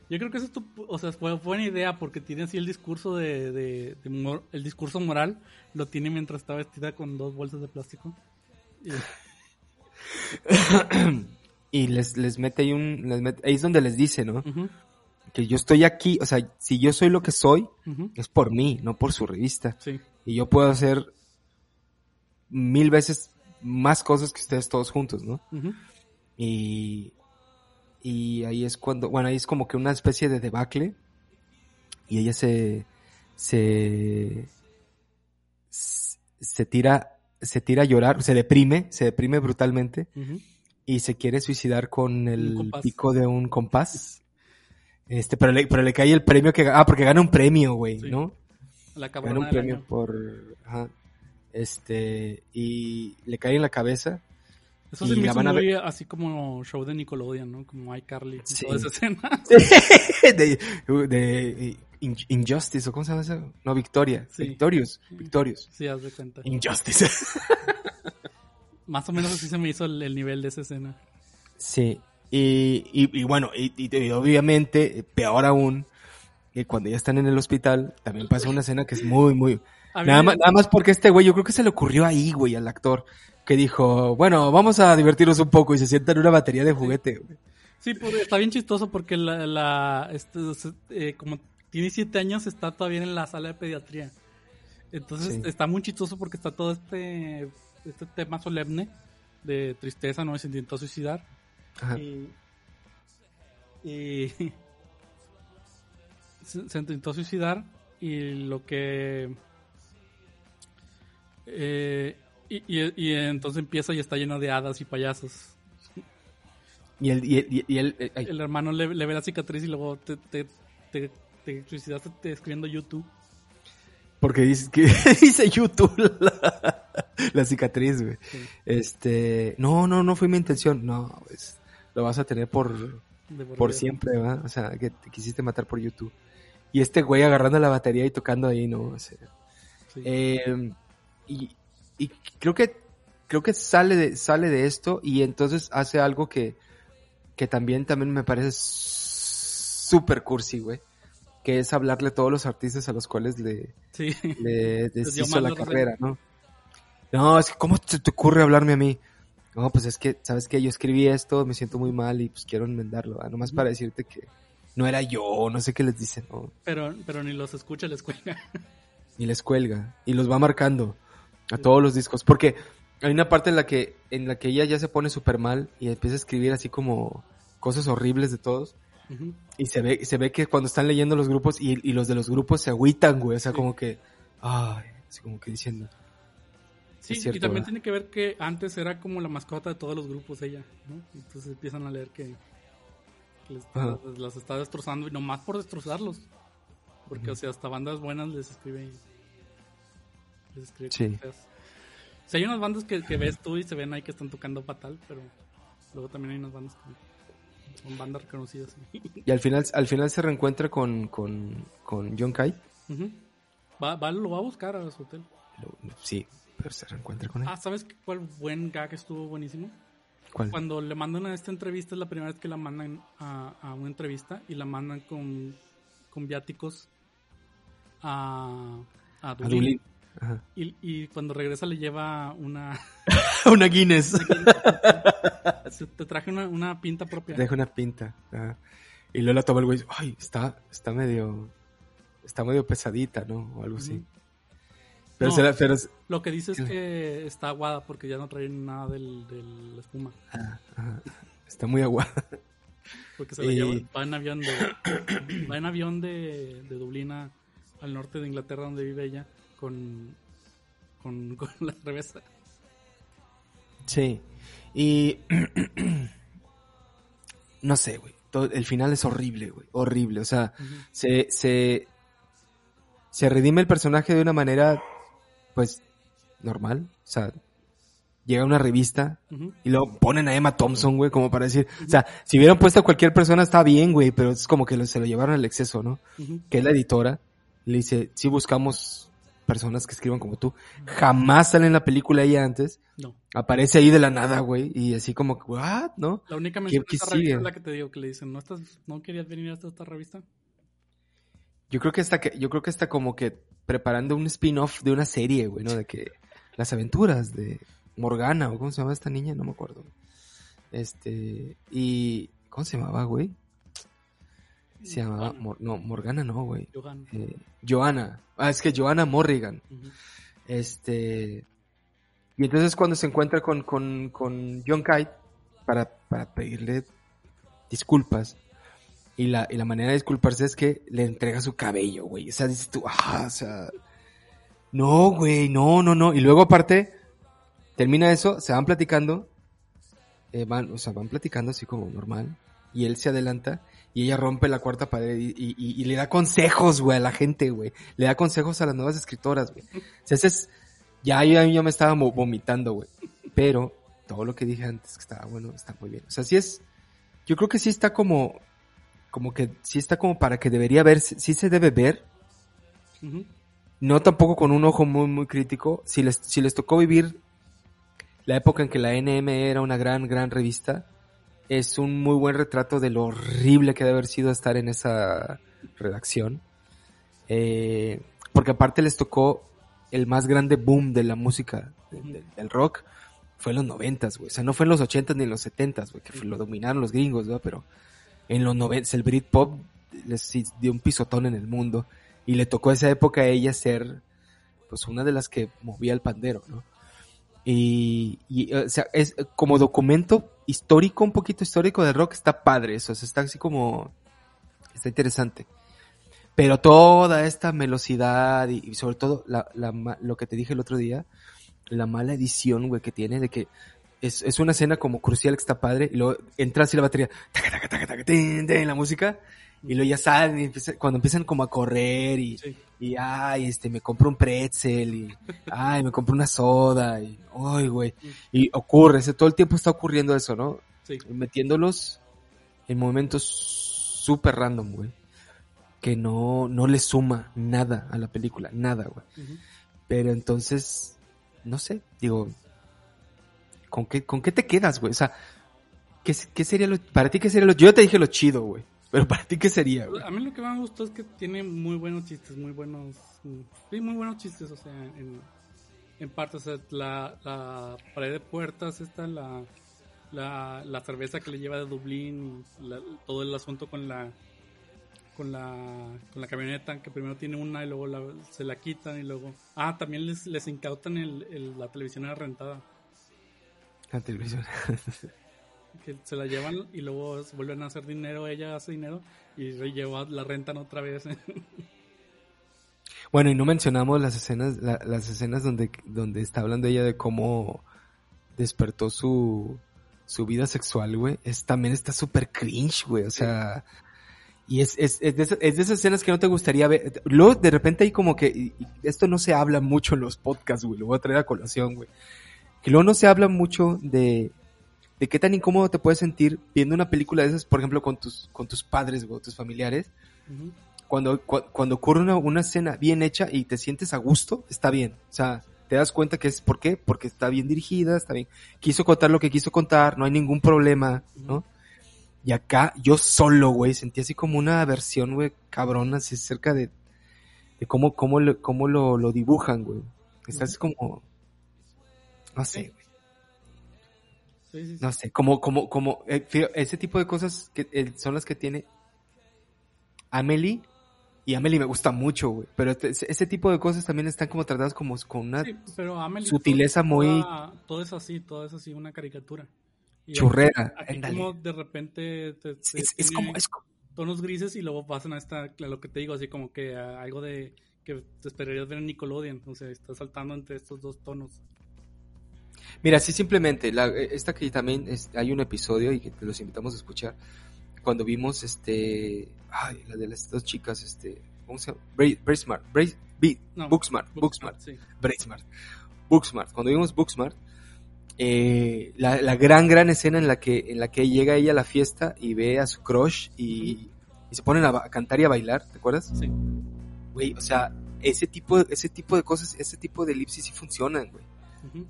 Yo creo que eso es tu- o sea, fue buena idea porque tiene así el discurso de, de- de mor- el discurso moral, lo tiene mientras está vestida con dos bolsas de plástico. Y- y les, les mete ahí un. les mete- ahí es donde les dice, ¿no? Que yo estoy aquí, o sea, si yo soy lo que soy, es por mí, no por su revista. Sí, Y yo puedo hacer mil veces más cosas que ustedes todos juntos, ¿no? Y, y ahí es cuando, bueno, ahí es como que una especie de debacle. Y ella se, se, se tira, se tira a llorar, se deprime, se deprime brutalmente y se quiere suicidar con el pico de un compás. Este, pero le, pero le cae el premio que, ah, porque gana un premio, güey, Sí. ¿no? La Gana un premio año. por, ajá, este, y le cae en la cabeza. Eso se me hizo muy así como show de Nickelodeon, ¿no? Como iCarly. y Sí. Toda esa escena. de, de In- Injustice, ¿o cómo se llama eso? No, Victoria. Sí. Victorious. Victorious. Sí, haz de cuenta. Injustice. Más o menos así se me hizo el, el nivel de esa escena. sí. Y, y, y bueno, y, y- obviamente, peor aún, que cuando ya están en el hospital, también pasa una escena que es muy, muy... Nada me- más, nada más porque este güey, yo creo que se le ocurrió ahí, güey, al actor, que dijo, bueno, vamos a divertirnos un poco y se sienta en una batería de juguete. Sí, pues, está bien chistoso porque la, la este, eh, como tiene siete años está todavía en la sala de pediatría. Entonces Sí. está muy chistoso porque está todo este, este tema solemne de tristeza, ¿no? Se intentó suicidar. Ajá. Y, y se, se intentó suicidar y lo que... eh, y, y- y entonces empieza y está lleno de hadas y payasos. Y él, y, él, eh, El hermano le, le ve la cicatriz y luego te, te, te, te suicidaste te escribiendo YouTube. porque dice que dice YouTube la, la cicatriz, güey. Sí, Este, no, no, no fue mi intención. No, pues lo vas a tener por, por siempre, ¿va? O sea, que te quisiste matar por YouTube. Y este güey agarrando la batería y tocando ahí, ¿no? O sea, Sí. eh, y, y creo que creo que sale de, sale de esto y entonces hace algo que, que también, también me parece súper cursi, güey. Que es hablarle a todos los artistas a los cuales le, Sí. le deshizo la carrera, ¿no? No, es que ¿cómo te, te ocurre hablarme a mí? No, pues es que, ¿sabes qué? Yo escribí esto, me siento muy mal y pues quiero enmendarlo, nomás para decirte que, no era yo, no sé qué les dicen, ¿no? Pero, pero ni los escucha, les cuelga. Y les cuelga, y los va marcando a todos los discos, porque hay una parte en la que, en la que ella ya se pone súper mal y empieza a escribir así como cosas horribles de todos. Ujú. Y se ve, se ve que cuando están leyendo los grupos y, y los de los grupos se agüitan, güey. O sea, como que, ay, así como que diciendo. Sí, Es cierto, y también ¿verdad? tiene que ver que antes era como la mascota de todos los grupos ella, ¿no? Entonces empiezan a leer que, que les- las, está destrozando y nomás por destrozarlos. Porque, o sea, hasta bandas buenas les escribe les escribe Sí. cosas feas. O sea, hay unas bandas que, que ves tú y se ven ahí que están tocando fatal, pero luego también hay unas bandas que son bandas reconocidas. Y al final, al final se reencuentra con, con, con John Kite. Ujú. va, va- lo va a buscar a su hotel. Sí, pero se reencuentra con él. Ah, ¿sabes qué- cuál buen gag estuvo buenísimo? ¿Cuál? Cuando le mandan a esta entrevista, es la primera vez que la mandan a, a una entrevista y la mandan con, con viáticos a, a A Dublín. Ajá. Y, y cuando regresa le lleva una... una Guinness. te traje una, una pinta propia. Deja una pinta. Ajá. Y luego la toma el güey. Ay, está, está medio. Está medio pesadita, ¿no? O algo así. Pero, No. se la- pero Lo que dice es que está aguada porque ya no trae nada del, de la espuma. ah, ajá. está muy aguada. Porque se la Y- lleva, va en avión de, va en avión de, de Dublín al norte de Inglaterra donde vive ella con, con, con la cerveza. Sí. Y. no sé, güey. El final es horrible, güey. Horrible. O sea, se, se. Se redime el personaje de una manera. Pues. Normal. O sea. Llega una revista. Y luego ponen a Emma Thompson, güey, como para decir. O sea, si hubieran puesto a cualquier persona está bien, güey. Pero es como que lo- se lo llevaron al exceso, ¿no? Que es la editora, le dice, si buscamos personas que escriban como tú. Jamás sale en la película ella antes. No. Aparece ahí de la nada, güey. Y así como, ¿what? ¿No? La única mención de esta revista es la que te digo que le dicen, ¿no, estás, ¿no querías venir hasta esta revista? Yo creo que está, que, yo creo que está como que preparando un spin-off de una serie, güey, ¿no? De que las aventuras de Morgana, o cómo se llama esta niña, no me acuerdo. Este, y, ¿cómo se llamaba, güey? Se llamaba. Mor- no, Morgana no, güey. Eh, Joanna. Ah, es que Joanna Morrigan. Este. Y entonces cuando se encuentra con, con, con John Kite para, para pedirle disculpas. Y la, y la manera de disculparse es que le entrega su cabello, güey. O sea, dices tú, ah, o sea. No, güey, no, no, no. Y luego aparte, termina eso, se van platicando. eh, van, o sea, van platicando así como normal. Y él se adelanta y ella rompe la cuarta pared y, y- y- y le da consejos, güey, a la gente, güey. Le da consejos a las nuevas escritoras, güey. O sea, ese es, ya yo, yo me estaba vomitando, güey. Pero todo lo que dije antes que estaba bueno, está muy bien. O sea, sí es, yo creo que sí está como, como que sí está como para que debería ver, sí se debe ver. No tampoco con un ojo muy, muy crítico. Si les, si les tocó vivir la época en que la NM era una gran, gran revista, es un muy buen retrato de lo horrible que debe haber sido estar en esa redacción. Eh, porque aparte les tocó el más grande boom de la música, de- de- del rock, fue en los noventas, güey. O sea, no fue en los ochentas ni en los setentas, güey, que lo dominaron los gringos, ¿no? Pero en los noventas, el Britpop les dio un pisotón en el mundo. Y le tocó esa época a ella ser, pues, una de las que movía el pandero, ¿no? Y, y, o sea, es como documento histórico, un poquito histórico de rock, está padre eso, está así como, está interesante. Pero toda esta velocidad y, sobre todo la, lo que te dije el otro día, la mala edición, güey, que tiene de que es, es una escena como crucial que está padre y luego entra así la batería, taca, taca, taca, la música y luego ya salen y cuando empiezan como a correr y, Sí. y ay, este, me compro un pretzel y ay, me compro una soda y ay, güey. Y ocurre, ese, todo el tiempo está ocurriendo eso, ¿no? Sí. Metiéndolos en momentos súper random, güey. Que no, no le suma nada a la película, nada, güey. Pero entonces, no sé, digo, ¿con qué, con qué te quedas, güey? O sea, ¿qué, qué sería lo, para ti qué sería lo, yo te dije lo chido, güey. Pero para ti qué sería, güey. A mí lo que más me gustó es que tiene muy buenos chistes, muy buenos. Sí, muy buenos chistes, o sea, en, en parte, o sea, la, la pared de puertas, esta, la, la, la cerveza que le lleva de Dublín, la- todo el asunto con la con la, con la camioneta, que primero tiene una y luego la- se la quitan y luego... Ah, también les, les incautan el, el- la televisión rentada, La televisión. que se la llevan y luego vuelven a hacer dinero, ella hace dinero y lleva, la rentan otra vez. Bueno, y no mencionamos las escenas, la- las escenas donde, donde está hablando ella de cómo despertó su, su vida sexual, güey. También está súper cringe, güey. O sea, y es, es, es, de es de esas escenas que no te gustaría ver. Luego, de repente hay como que, esto no se habla mucho en los podcasts, güey. Lo voy a traer a colación, güey. Que luego no se habla mucho de, de qué tan incómodo te puedes sentir viendo una película de esas, por ejemplo, con tus, con tus padres, güey, o tus familiares cuando, cu- cuando ocurre una, una escena bien hecha y te sientes a gusto, está bien. O sea, te das cuenta que es, ¿por qué? Porque está bien dirigida, está bien. Quiso contar lo que quiso contar, no hay ningún problema, ¿no? Y acá, yo solo, güey, sentí así como una versión, güey, cabrona, así cerca de, de cómo, cómo, lo, cómo lo, lo dibujan, güey. Estás como, no sé. Sí, sí, sí. No sé, como, como, como, eh, ese tipo de cosas que eh, son las que tiene Amelie. Y Amelie me gusta mucho, güey. Pero ese, tipo de cosas también están como tratadas como con una Sí, pero Amelie, sutileza todo- muy todo es así, todo es así, una caricatura. Y churrera. Aquí como de repente te, te Es, como, es como- tonos grises y luego pasan a esta, a lo que te digo, así como que a algo de que te esperarías ver en Nickelodeon, o sea, está saltando entre estos dos tonos. Mira, sí, simplemente, la, eh, esta que también es- hay un episodio y que los invitamos a escuchar. Cuando vimos este. Ay, la de las dos chicas, este. ¿Cómo se llama? Bra- Bracemart. Bra- Be- No, Booksmart. Booksmart. Sí. Bracemart. Booksmart. Cuando vimos Booksmart, eh, la, la gran, gran escena en la que, en la que llega ella a la fiesta y ve a su crush y, y se ponen a, a cantar y a bailar, ¿te acuerdas? Sí. Güey, o sea, ese tipo, ese tipo de cosas, ese tipo de elipsis sí funcionan, güey. Ujú.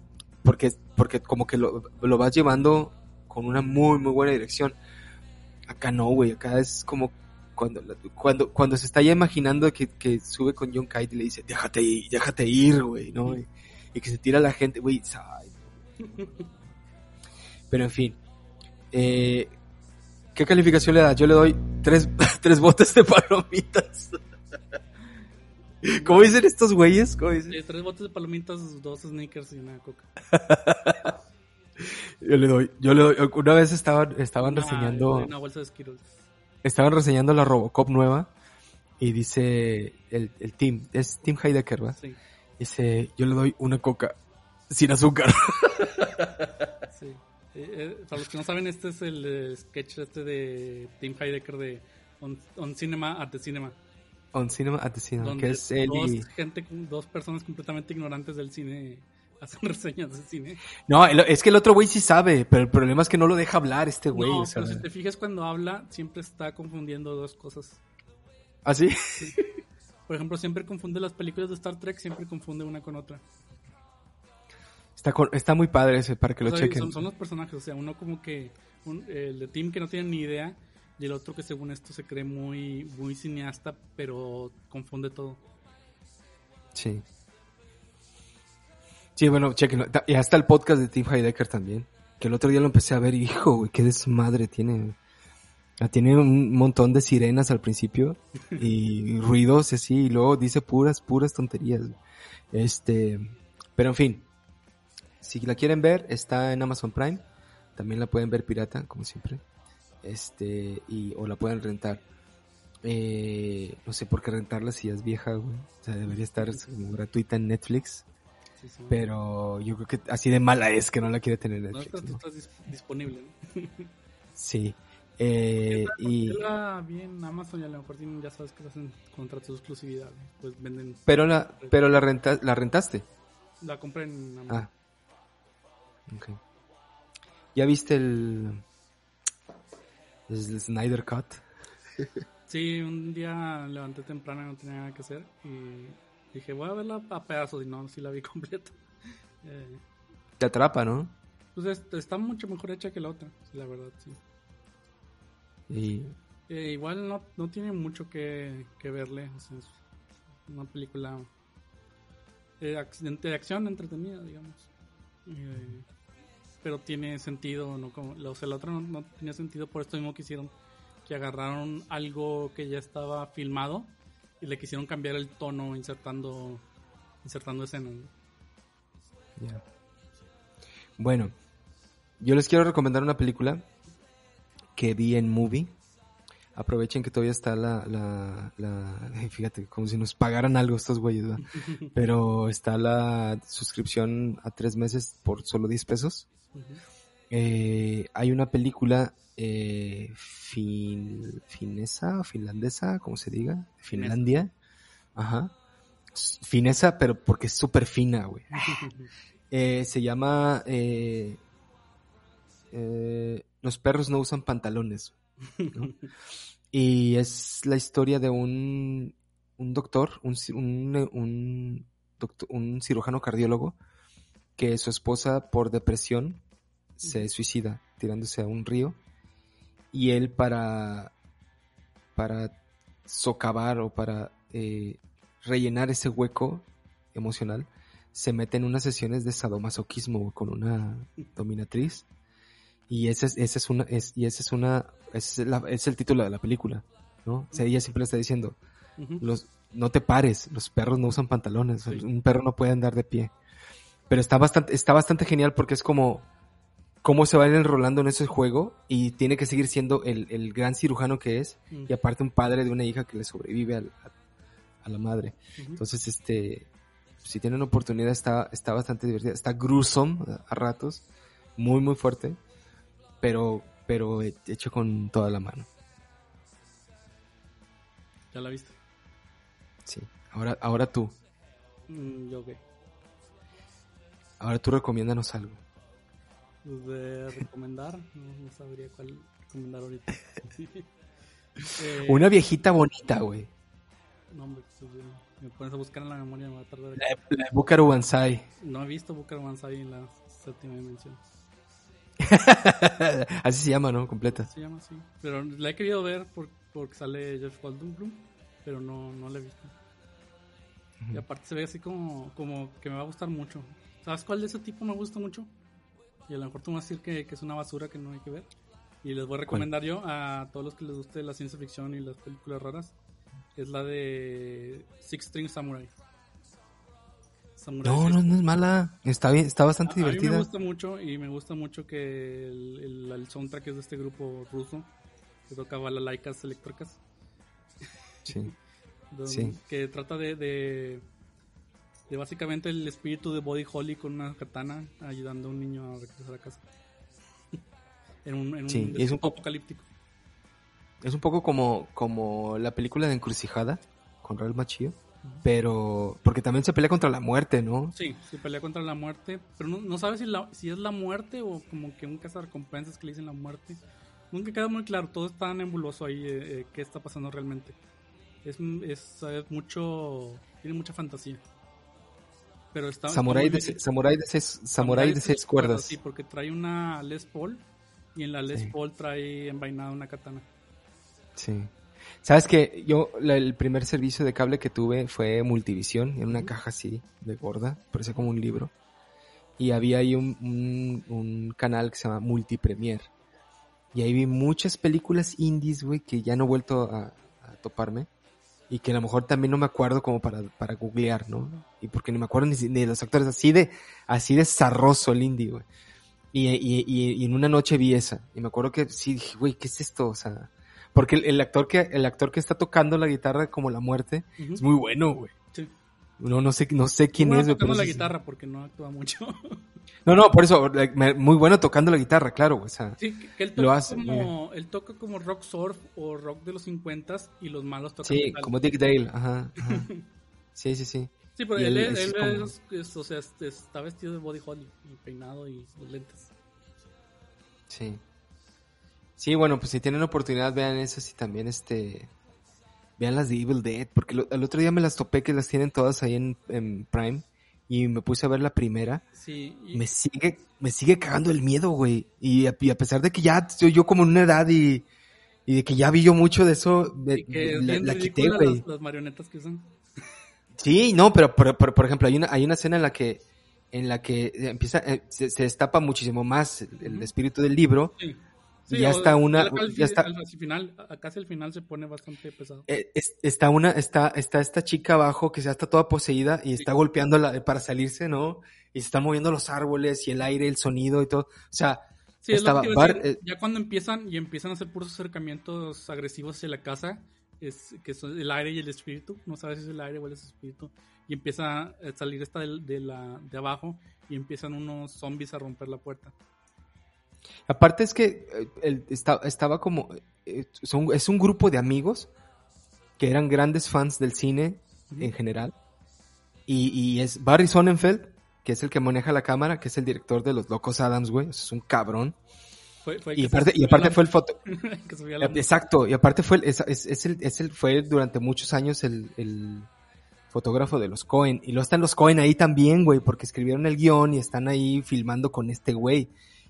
Porque, porque como que lo, lo vas llevando con una muy, muy buena dirección. Acá no, güey, acá es como cuando, cuando, cuando se está ya imaginando que, que sube con John Kite y le dice, déjate ir, déjate ir, güey, ¿no? Y, y que se tira la gente, güey. Pero en fin, eh, ¿qué calificación le das? Yo le doy tres, tres botes de palomitas. ¿Cómo dicen estos güeyes? ¿Cómo dicen? Sí, tres botes de palomitas, dos sneakers y una coca. Yo le doy, yo le doy, una vez estaban, estaban Una- reseñando, Una bolsa de Skittles. estaban reseñando la Robocop nueva y dice el, el team, es Team Heidecker, ¿va? Sí, Dice, yo le doy una coca sin azúcar. sí. Eh, eh, para los que no saben, este es el eh, sketch este de Tim Heidecker de On, On Cinema at the Cinema. On Cinema at the Cinema, donde que es él dos, gente, dos personas completamente ignorantes del cine hacen reseñas de cine. No, el- es que el otro güey sí sabe, pero el problema es que no lo deja hablar este güey. no, pero si te fijas cuando habla, siempre está confundiendo dos cosas. ¿Ah, sí? Por ejemplo, siempre confunde las películas de Star Trek, siempre confunde una con otra. Está, con- está muy padre ese, para que lo O sea, chequen. son, son los personajes, o sea, uno como que un- el de Tim que no tiene ni idea y el otro que según esto se cree muy muy cineasta, pero confunde todo. Sí. Sí, bueno, chequenlo. Y hasta el podcast de Tim Heidecker también. Que el otro día lo empecé a ver y, hijo, güey, qué desmadre tiene. Ah, Tiene un montón de sirenas al principio y ruidos así, y luego dice puras, puras tonterías. Este, pero en fin, si la quieren ver, está en Amazon Prime. También la pueden ver pirata, como siempre. Este, y, o la pueden rentar. Eh, no sé por qué rentarla si ya es vieja, güey. O sea, debería estar como gratuita en Netflix. Sí, sí. Pero yo creo que así de mala es que no la quiere tener no Netflix. ¿no? estás dis- disponible. ¿no? Sí. Eh, y, bien Amazon y a lo mejor tienen, ya sabes que hacen contratos de exclusividad. Pues venden, pero la, pero la renta, la rentaste. la compré en Amazon. Ah. Ok. ¿Ya viste el, el Snyder Cut? Sí, un día levanté temprano y no tenía nada que hacer y dije, voy a verla a pedazos y no, sí la vi completa. Eh, Te atrapa, ¿no? pues es- está mucho mejor hecha que la otra, la verdad, sí. Y Eh, igual no, no tiene mucho que, que verle, o sea, es una película de, ac- de acción entretenida, digamos. Eh, pero tiene sentido, ¿no? Como, o sea, la otra no, no tenía sentido por esto mismo que hicieron que agarraron algo que ya estaba filmado y le quisieron cambiar el tono insertando insertando escenas. Ya. Bueno, yo les quiero recomendar una película que vi en Movie. Aprovechen que todavía está la, la, la- fíjate, como si nos pagaran algo estos güeyes, ¿verdad? Pero está la suscripción a tres meses por solo 10 pesos. Eh, hay una película eh, fin- finesa finlandesa, como se diga, Finlandia. Ajá. Finesa, pero porque es súper fina, güey. Eh, se llama eh, eh, Los perros no usan pantalones. ¿no? y es la historia de un, un doctor, un, un, un, doctor- un cirujano cardiólogo, que su esposa por depresión se suicida tirándose a un río y él para para socavar o para eh, rellenar ese hueco emocional se mete en unas sesiones de sadomasoquismo con una dominatriz y esa es, esa es una es, y esa es una ese es, la- es el título de la película no o sea, ella siempre le está diciendo los, no te pares, los perros no usan pantalones, Sí. un perro no puede andar de pie. Pero está bastante, está bastante genial porque es como cómo se va a ir enrolando en ese juego y tiene que seguir siendo el, el gran cirujano que es y aparte un padre de una hija que le sobrevive al- a, a la madre. Entonces, este, si tienen oportunidad está, está bastante divertida, está gruesome a, a ratos, muy muy fuerte, pero, pero hecho con toda la mano. ¿Ya la viste? Sí. Ahora, ahora tú, Mm, yo qué. Ahora tú recomiéndanos algo. Pues de recomendar, no, no sabría cuál recomendar ahorita. Eh, Una viejita bonita, güey. No, hombre, pues, me pones a buscar en la memoria, me va a tardar. La, la de Bucaro Banzai. No he visto Booker Banzai en la séptima dimensión. Así se llama, ¿no? Completa. Se llama así. Pero la he querido ver por, porque sale Jeff Goldblum, pero no, no la he visto. Y aparte se ve así como, como que me va a gustar mucho. ¿Sabes cuál de ese tipo me gusta mucho? Y a lo mejor tú me vas a decir que, que es una basura que no hay que ver. Y les voy a recomendar yo a todos los que les guste la ciencia ficción y las películas raras. Es la de Six String Samurai. Samurai No, no, no es mala. Está bien, está a, bastante a mí me divertida. gusta mucho y me gusta mucho que el, el, el soundtrack es de este grupo ruso que toca balalaikas eléctricas. Sí. Don- Sí. Que trata de, de, de básicamente el espíritu de Body Holly con una katana ayudando a un niño a regresar a casa. en un, en un Sí, es un apocalíptico. Es un poco como, como la película de Encrucijada con Ralph Macchio. Pero, porque también se pelea contra la muerte, ¿no? Sí, se pelea contra la muerte, pero no, no sabes si, la- si es la muerte o como que un cazarrecompensas que le dicen la muerte. Nunca queda muy claro, todo está nebuloso ahí, eh, eh, qué está pasando realmente. Es, es, es mucho, tiene mucha fantasía. Pero está... muy de, samurai de seis, samurai de seis cuerdas. Sí, porque trae una Les Paul y en la Les Sí. Paul trae envainada una katana. Sí. Sabes que yo, la- el primer servicio de cable que tuve fue Multivisión, en una caja así, de gorda, parecía como un libro. Y había ahí un, un, un canal que se llama Multipremier. Y ahí vi muchas películas indies, güey, que ya no he vuelto a, a toparme. Y que a lo mejor también no me acuerdo como para, para googlear, ¿no? Y porque ni me acuerdo ni, ni de los actores, así de, así de zarroso el indie, güey. Y, y, y, y en una noche vi esa. Y me acuerdo que sí dije, güey, ¿qué es esto? O sea, porque el, el actor que, el actor que está tocando la guitarra como la muerte Ujú. es muy bueno, güey. Sí. No, no sé, no sé quién Bueno, es, güey, la guitarra porque no actúa mucho. No, no, por eso, muy bueno tocando la guitarra, claro. O sea, Sí, que, él Lo toca hace, muy como él toca como rock surf o rock de los 50 y los malos tocan sí, metal. como Dick Dale, ajá. ajá. Sí, sí, sí. Sí, pero y él, él él, es él como- es- o sea, es- está vestido de body holly, y peinado y los lentes. Sí. Sí, bueno, pues si tienen oportunidad, vean esas y también este. Vean las de Evil Dead, porque lo- el otro día me las topé que las tienen todas ahí en, en Prime y me puse a ver la primera. Sí, y, Me sigue, me sigue cagando el miedo, güey. Y a, y a pesar de que ya estoy yo como en una edad y, y de que ya vi yo mucho de eso, me- que la, quité, güey. las, las marionetas que usan. Sí, no, pero por, por, por ejemplo, hay una, hay una escena en la que, en la que empieza, eh, se, se destapa muchísimo más el, espíritu del libro Sí, Sí, y está una, al- ya está, al- al final, casi al final se pone bastante pesado. eh, es- está una, está, está esta chica abajo que ya está toda poseída y está golpeando la, para salirse, ¿no? Y se están moviendo los árboles y el aire, el sonido y todo. O sea, Sí, estaba Bar- decir, eh, ya cuando empiezan y empiezan a hacer puros acercamientos agresivos hacia la casa, es que son el aire y el espíritu, no sabes si es el aire o el espíritu, y empieza a salir esta de, la, de abajo y empiezan unos zombies a romper la puerta. Aparte es que eh, está- estaba como... eh, son- es un grupo de amigos que eran grandes fans del cine en general. Y, y es Barry Sonnenfeld, que es el que maneja la cámara, que es el director de Los Locos Adams, güey. Es un cabrón. Fue, fue el Y aparte, y aparte la- fue el foto... a la- Exacto, y aparte fue, el- es, es- es el, es el- fue durante muchos años el, el fotógrafo de los Cohen. Y luego están los Cohen ahí también, güey, porque escribieron el guion y están ahí filmando con este güey.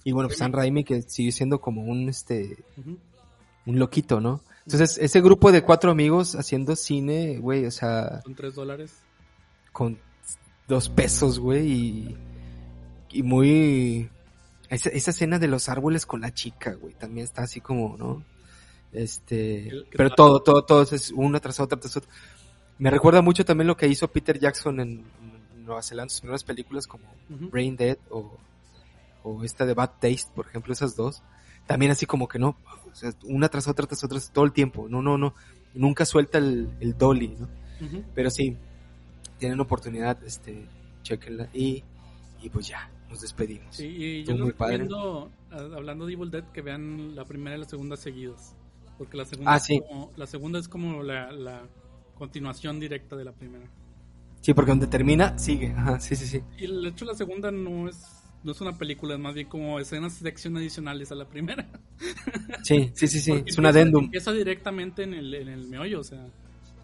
Y bueno, pues Sam Raimi que sigue siendo como un, este, un loquito, ¿no? Entonces, ese grupo de cuatro amigos haciendo cine, güey, o sea, Son tres dólares. con dos pesos, güey, y, y muy... Esa, esa escena de los árboles con la chica, güey, también está así como, ¿no? Este... Pero todo, todo, todo es una tras otra, tras otra. Me recuerda mucho también lo que hizo Peter Jackson en, en Nueva Zelanda, sus primeras películas como Ujú. Brain Dead o, o esta de Bad Taste, por ejemplo, esas dos. También así como que no, o sea, una tras otra, tras otra, todo el tiempo. No, no, no. Nunca suelta el, el dolly, ¿no? Ujú. Pero sí, tienen oportunidad, este, chequenla y, y pues ya, nos despedimos. Sí, y yo les muy padre. recomiendo, a- hablando de Evil Dead, que vean la primera y la segunda seguidas. Porque la segunda, Ah, sí. como, la segunda es como la, la continuación directa de la primera. Sí, porque donde termina, sigue. Ajá, sí, sí, sí. Y de hecho la segunda no es no es una película, es más bien como escenas de acción adicionales a la primera. Sí, sí, sí, sí. Porque Es un adendum. Empieza directamente en el, en el meollo, o sea,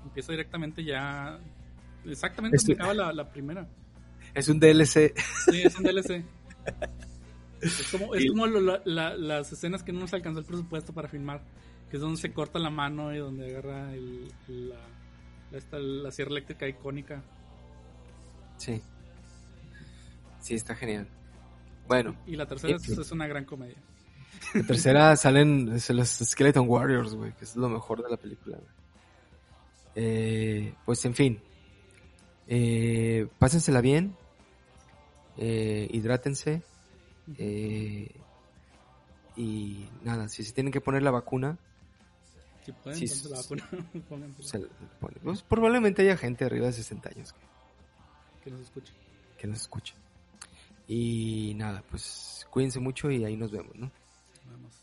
empieza directamente ya exactamente Esto- donde acaba la, la primera. Es un DLC. Sí, es un DLC. Es como, es como lo- la- la- las escenas que no nos alcanzó el presupuesto para filmar, que es donde se corta la mano y donde agarra el, esta- la sierra eléctrica icónica. Sí. Sí, está genial. Bueno, Y la tercera es, es una gran comedia. la tercera salen es los Skeleton Warriors, güey, que es lo mejor de la película. güey. Eh, pues en fin. Eh, pásensela bien. Eh, hidrátense. Eh, y nada, si se tienen que poner la vacuna, Si pueden, la vacuna, póngansela, se la ponen. Pues, probablemente haya gente arriba de 60 años que, que nos escuchen. que nos escuche. Y nada, pues cuídense mucho y ahí nos vemos, ¿no? Más.